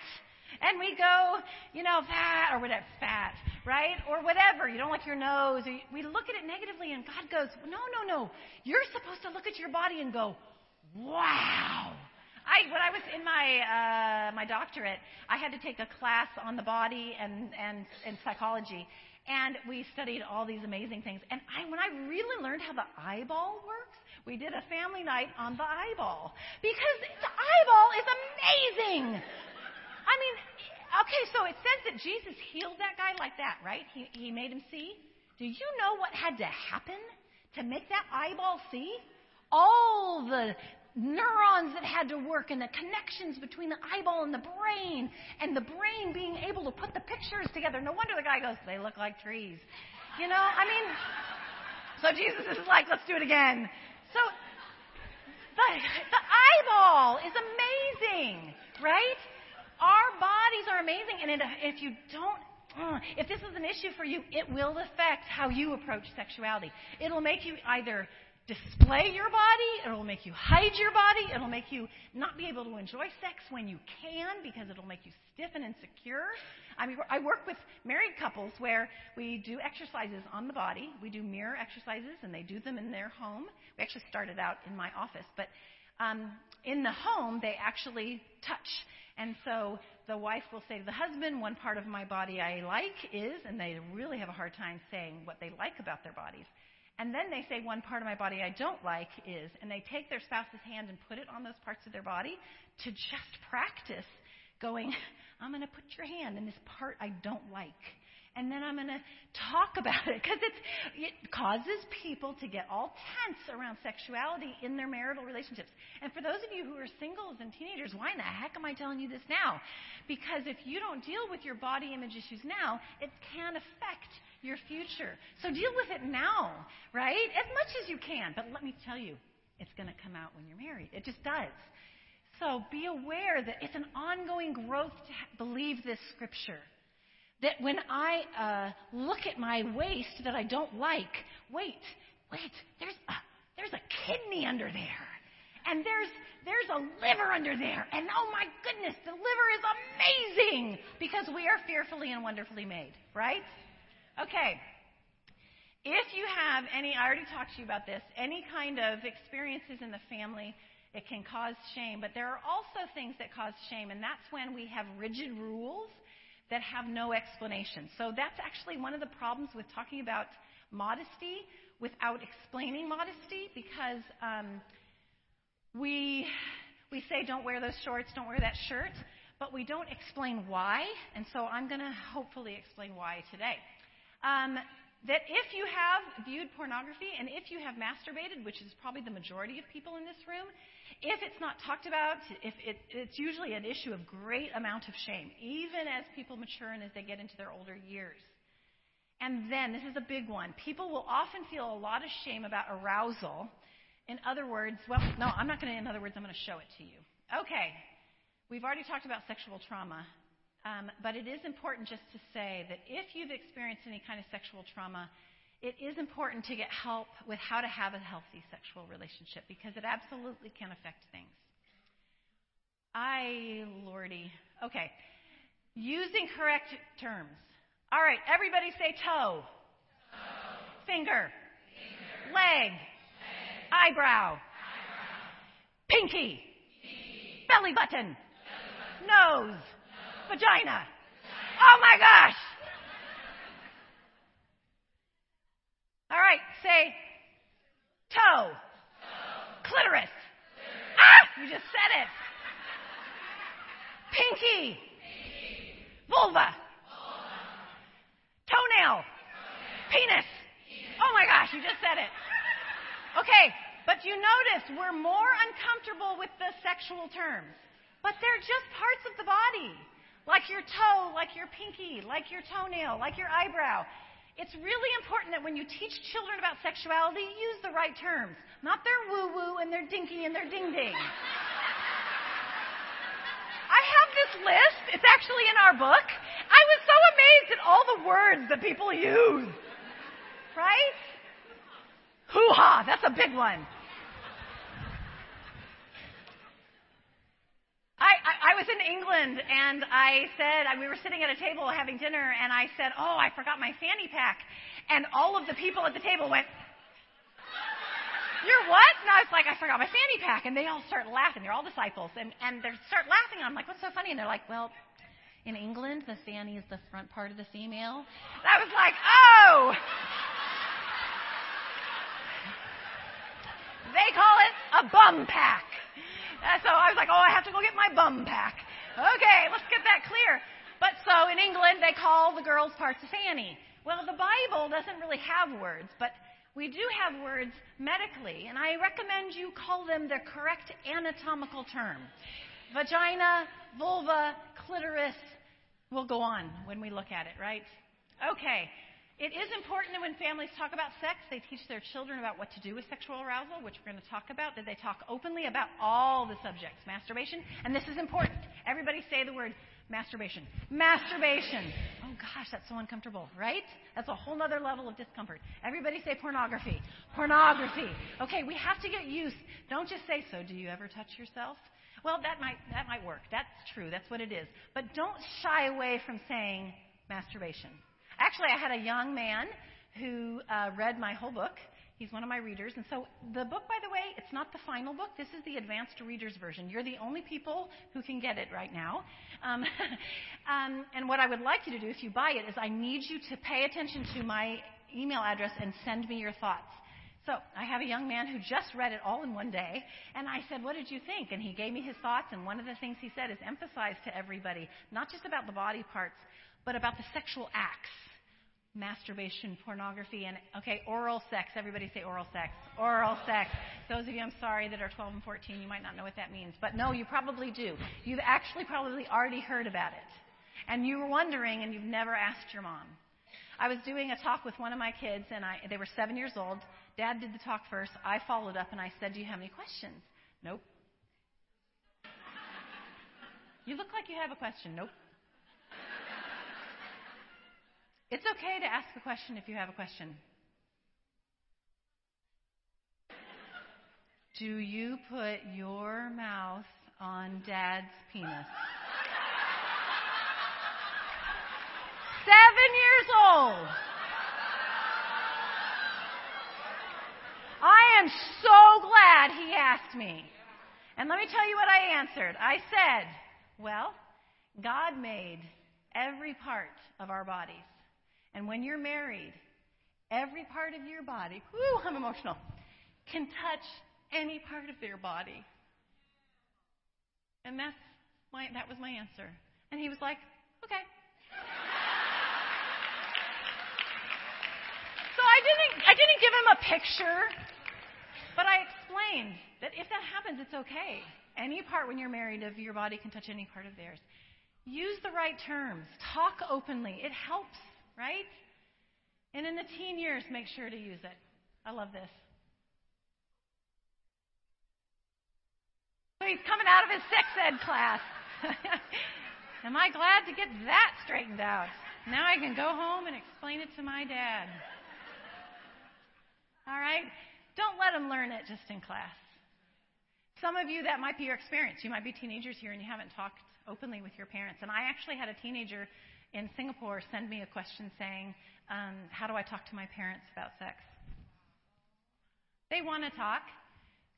and we go, you know, fat or whatever, fat, right? Or whatever. You don't like your nose. We look at it negatively, and God goes, no, no, no. You're supposed to look at your body and go, wow. I, when I was in my uh, my doctorate, I had to take a class on the body and and, and psychology, and we studied all these amazing things. And I, when I really learned how the eyeball works, we did a family night on the eyeball because the eyeball is amazing. I mean, okay, so it says that Jesus healed that guy like that, right? He, he made him see. Do you know what had to happen to make that eyeball see? All the neurons that had to work and the connections between the eyeball and the brain and the brain being able to put the pictures together. No wonder the guy goes, they look like trees. You know, I mean, so Jesus is like, let's do it again. So the, the eyeball is amazing, right? Our bodies are amazing, and if you don't uh, if this is an issue for you, it will affect how you approach sexuality. It'll make you either display your body, it'll make you hide your body, it'll make you not be able to enjoy sex when you can because it'll make you stiff and insecure. I mean, I work with married couples where we do exercises on the body. We do mirror exercises, and they do them in their home. We actually started out in my office, but um, in the home, they actually touch and so the wife will say to the husband, One part of my body I like is, and they really have a hard time saying what they like about their bodies. And then they say, One part of my body I don't like is, and they take their spouse's hand and put it on those parts of their body to just practice going, I'm going to put your hand in this part I don't like and then I'm going to talk about it because it causes people to get all tense around sexuality in their marital relationships. And for those of you who are singles and teenagers, why in the heck am I telling you this now? Because if you don't deal with your body image issues now, it can affect your future. So deal with it now, right? As much as you can. But let me tell you, it's going to come out when you're married. It just does. So be aware that it's an ongoing growth to believe this scripture that when I uh, look at my waist that I don't like, wait, wait, there's a, there's a kidney under there. and there's there's a liver under there. And oh my goodness, the liver is amazing because we are fearfully and wonderfully made, right? Okay. If you have any, I already talked to you about this, any kind of experiences in the family, it can cause shame. But there are also things that cause shame, and that's when we have rigid rules that have no explanation. So that's actually one of the problems with talking about modesty without explaining modesty because um, we, we say, don't wear those shorts, don't wear that shirt, but we don't explain why. And so I'm going to hopefully explain why today. Um, that if you have viewed pornography and if you have masturbated, which is probably the majority of people in this room, if it's not talked about, if it, it's usually an issue of great amount of shame, even as people mature and as they get into their older years. And then, this is a big one. People will often feel a lot of shame about arousal in other words, well, no, I'm not going to, in other words, I'm going to show it to you. Okay, we've already talked about sexual trauma, um, but it is important just to say that if you've experienced any kind of sexual trauma, it is important to get help with how to have a healthy sexual relationship because it absolutely can affect things. I, Lordy. Okay. Using correct terms. All right, everybody say toe. toe. Finger. Finger. Leg. Eyebrow. Pinky. Belly button. Nose. Vagina. Oh my gosh. All right, say toe. Clitoris. Ah, you just said it. Pinky. Vulva. Toenail. Penis. Oh my gosh, you just said it. Okay, but you notice we're more uncomfortable with the sexual terms. But they're just parts of the body. Like your toe, like your pinky, like your toenail, like your eyebrow. It's really important that when you teach children about sexuality, you use the right terms. Not their woo woo and their dinky and their ding ding. I have this list. It's actually in our book. I was so amazed at all the words that people use. Right? Hoo ha! That's a big one. I, I, I, was in England and I said, we were sitting at a table having dinner and I said, Oh, I forgot my fanny pack. And all of the people at the table went, You're what? And I was like, I forgot my fanny pack. And they all start laughing. They're all disciples. And, and they start laughing. I'm like, What's so funny? And they're like, Well, in England, the fanny is the front part of the female. And I was like, Oh! They call it a bum pack. Uh, so I was like, oh, I have to go get my bum pack. Okay, let's get that clear. But so in England, they call the girls' parts fanny. Well, the Bible doesn't really have words, but we do have words medically, and I recommend you call them the correct anatomical term. Vagina, vulva, clitoris, we'll go on when we look at it, right? Okay, it is important that when families talk about sex, they teach their children about what to do with sexual arousal, which we're going to talk about, that they talk openly about all the subjects. Masturbation, and this is important. Everybody say the word masturbation. Masturbation. Oh gosh, that's so uncomfortable, right? That's a whole other level of discomfort. Everybody say pornography. Pornography. Okay, we have to get used. Don't just say, so do you ever touch yourself? Well, that might, that might work. That's true. That's what it is. But don't shy away from saying masturbation. Actually, I had a young man who uh, read my whole book. He's one of my readers. And so the book, by the way, it's not the final book. This is the advanced reader's version. You're the only people who can get it right now. Um, um, and what I would like you to do if you buy it is I need you to pay attention to my email address and send me your thoughts. So I have a young man who just read it all in one day, and I said, What did you think? And he gave me his thoughts, and one of the things he said is emphasize to everybody, not just about the body parts, but about the sexual acts masturbation, pornography, and, okay, oral sex. Everybody say oral sex. Oral sex. Those of you, I'm sorry, that are 12 and 14, you might not know what that means. But no, you probably do. You've actually probably already heard about it. And you were wondering, and you've never asked your mom. I was doing a talk with one of my kids, and I, they were seven years old. Dad did the talk first. I followed up, and I said, Do you have any questions? Nope. You look like you have a question. Nope. It's okay to ask a question if you have a question. Do you put your mouth on dad's penis? Seven years old. I am so glad he asked me. And let me tell you what I answered. I said, Well, God made every part of our bodies. And when you're married, every part of your body, whoo, I'm emotional, can touch any part of their body. And that's my, that was my answer. And he was like, okay. so I didn't, I didn't give him a picture, but I explained that if that happens, it's okay. Any part when you're married of your body can touch any part of theirs. Use the right terms. Talk openly. It helps, right? And in the teen years, make sure to use it. I love this. So he's coming out of his sex ed class. Am I glad to get that straightened out? Now I can go home and explain it to my dad. All right? Don't let him learn it just in class. Some of you, that might be your experience. You might be teenagers here and you haven't talked openly with your parents. And I actually had a teenager in Singapore send me a question saying, um, How do I talk to my parents about sex? They want to talk.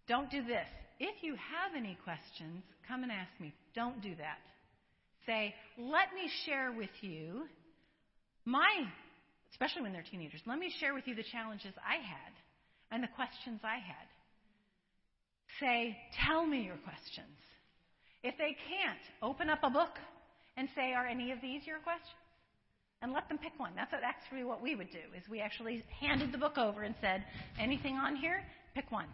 Don't do this. If you have any questions, come and ask me. Don't do that. Say, let me share with you my, especially when they're teenagers, let me share with you the challenges I had and the questions I had. Say, tell me your questions. If they can't, open up a book and say, are any of these your questions? And let them pick one. That's actually what we would do, is we actually handed the book over and said, anything on here? Pick one.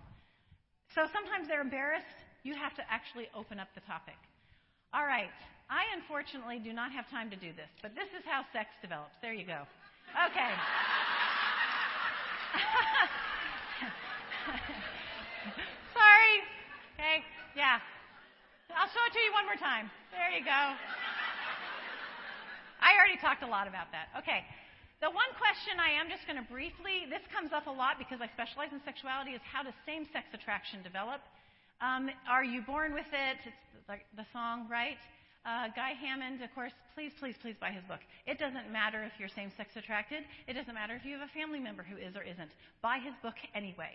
So sometimes they're embarrassed. You have to actually open up the topic. All right. I unfortunately do not have time to do this, but this is how sex develops. There you go. Okay. Sorry. Okay. Yeah. I'll show it to you one more time. There you go. I already talked a lot about that. Okay. The one question I am just going to briefly, this comes up a lot because I specialize in sexuality, is how does same sex attraction develop? Um, are you born with it? It's like the song, right? Uh, Guy Hammond, of course, please, please, please buy his book. It doesn't matter if you're same sex attracted. It doesn't matter if you have a family member who is or isn't. Buy his book anyway.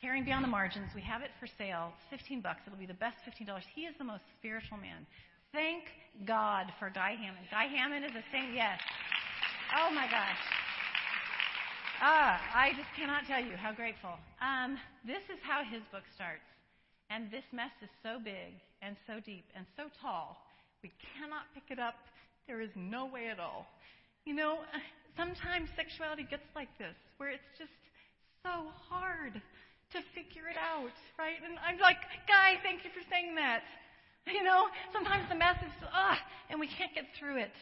Caring Beyond the Margins, we have it for sale. 15 bucks. It'll be the best $15. He is the most spiritual man. Thank God for Guy Hammond. Guy Hammond is a saint, yes. Oh my gosh. Ah, I just cannot tell you how grateful. Um, this is how his book starts. And this mess is so big and so deep and so tall, we cannot pick it up. There is no way at all. You know, sometimes sexuality gets like this, where it's just so hard to figure it out, right? And I'm like, Guy, thank you for saying that. You know, sometimes the mess is, ah, and we can't get through it.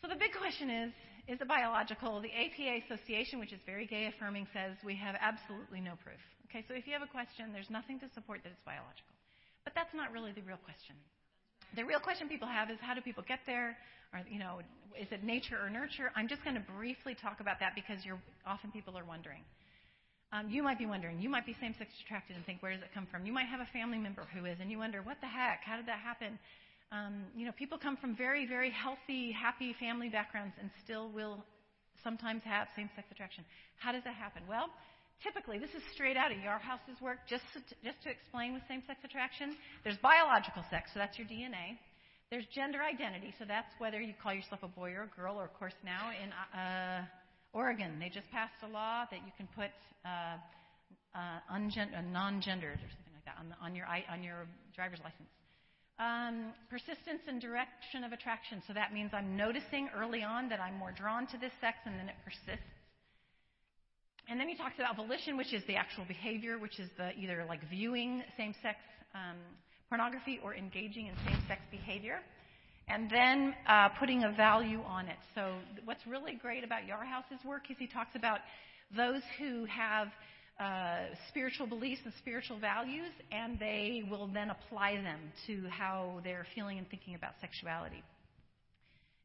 So the big question is is it biological? The APA Association, which is very gay affirming, says we have absolutely no proof. Okay, so if you have a question, there's nothing to support that it's biological. But that's not really the real question. The real question people have is how do people get there? Or, you know, is it nature or nurture? I'm just going to briefly talk about that because you're, often people are wondering. Um, you might be wondering. You might be same-sex attracted and think, where does it come from? You might have a family member who is, and you wonder, what the heck? How did that happen? Um, you know, people come from very, very healthy, happy family backgrounds and still will sometimes have same-sex attraction. How does that happen? Well, typically, this is straight out of Yarhouse's work, just to, just to explain with same-sex attraction. There's biological sex, so that's your DNA. There's gender identity, so that's whether you call yourself a boy or a girl, or of course now in uh, Oregon, they just passed a law that you can put uh, uh, ungen- uh, non-gendered or something like that on, on your on your driver's license. Um, persistence and direction of attraction. So that means I'm noticing early on that I'm more drawn to this sex, and then it persists. And then he talks about volition, which is the actual behavior, which is the either like viewing same-sex um, pornography or engaging in same-sex behavior, and then uh, putting a value on it. So what's really great about Yarhouse's work is he talks about those who have uh, spiritual beliefs and spiritual values, and they will then apply them to how they're feeling and thinking about sexuality.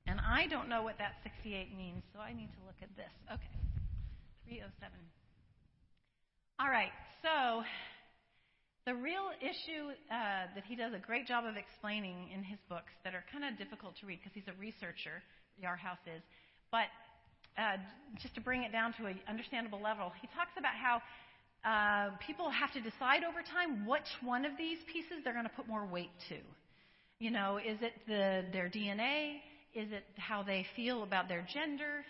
And I don't know what that 68 means, so I need to look at this. Okay, 307. All right, so The real issue uh, that he does a great job of explaining in his books that are kind of difficult to read because he's a researcher, Yarhouse is, but uh, just to bring it down to an understandable level, he talks about how uh, people have to decide over time which one of these pieces they're going to put more weight to. You know, is it the, their DNA? Is it how they feel about their gender?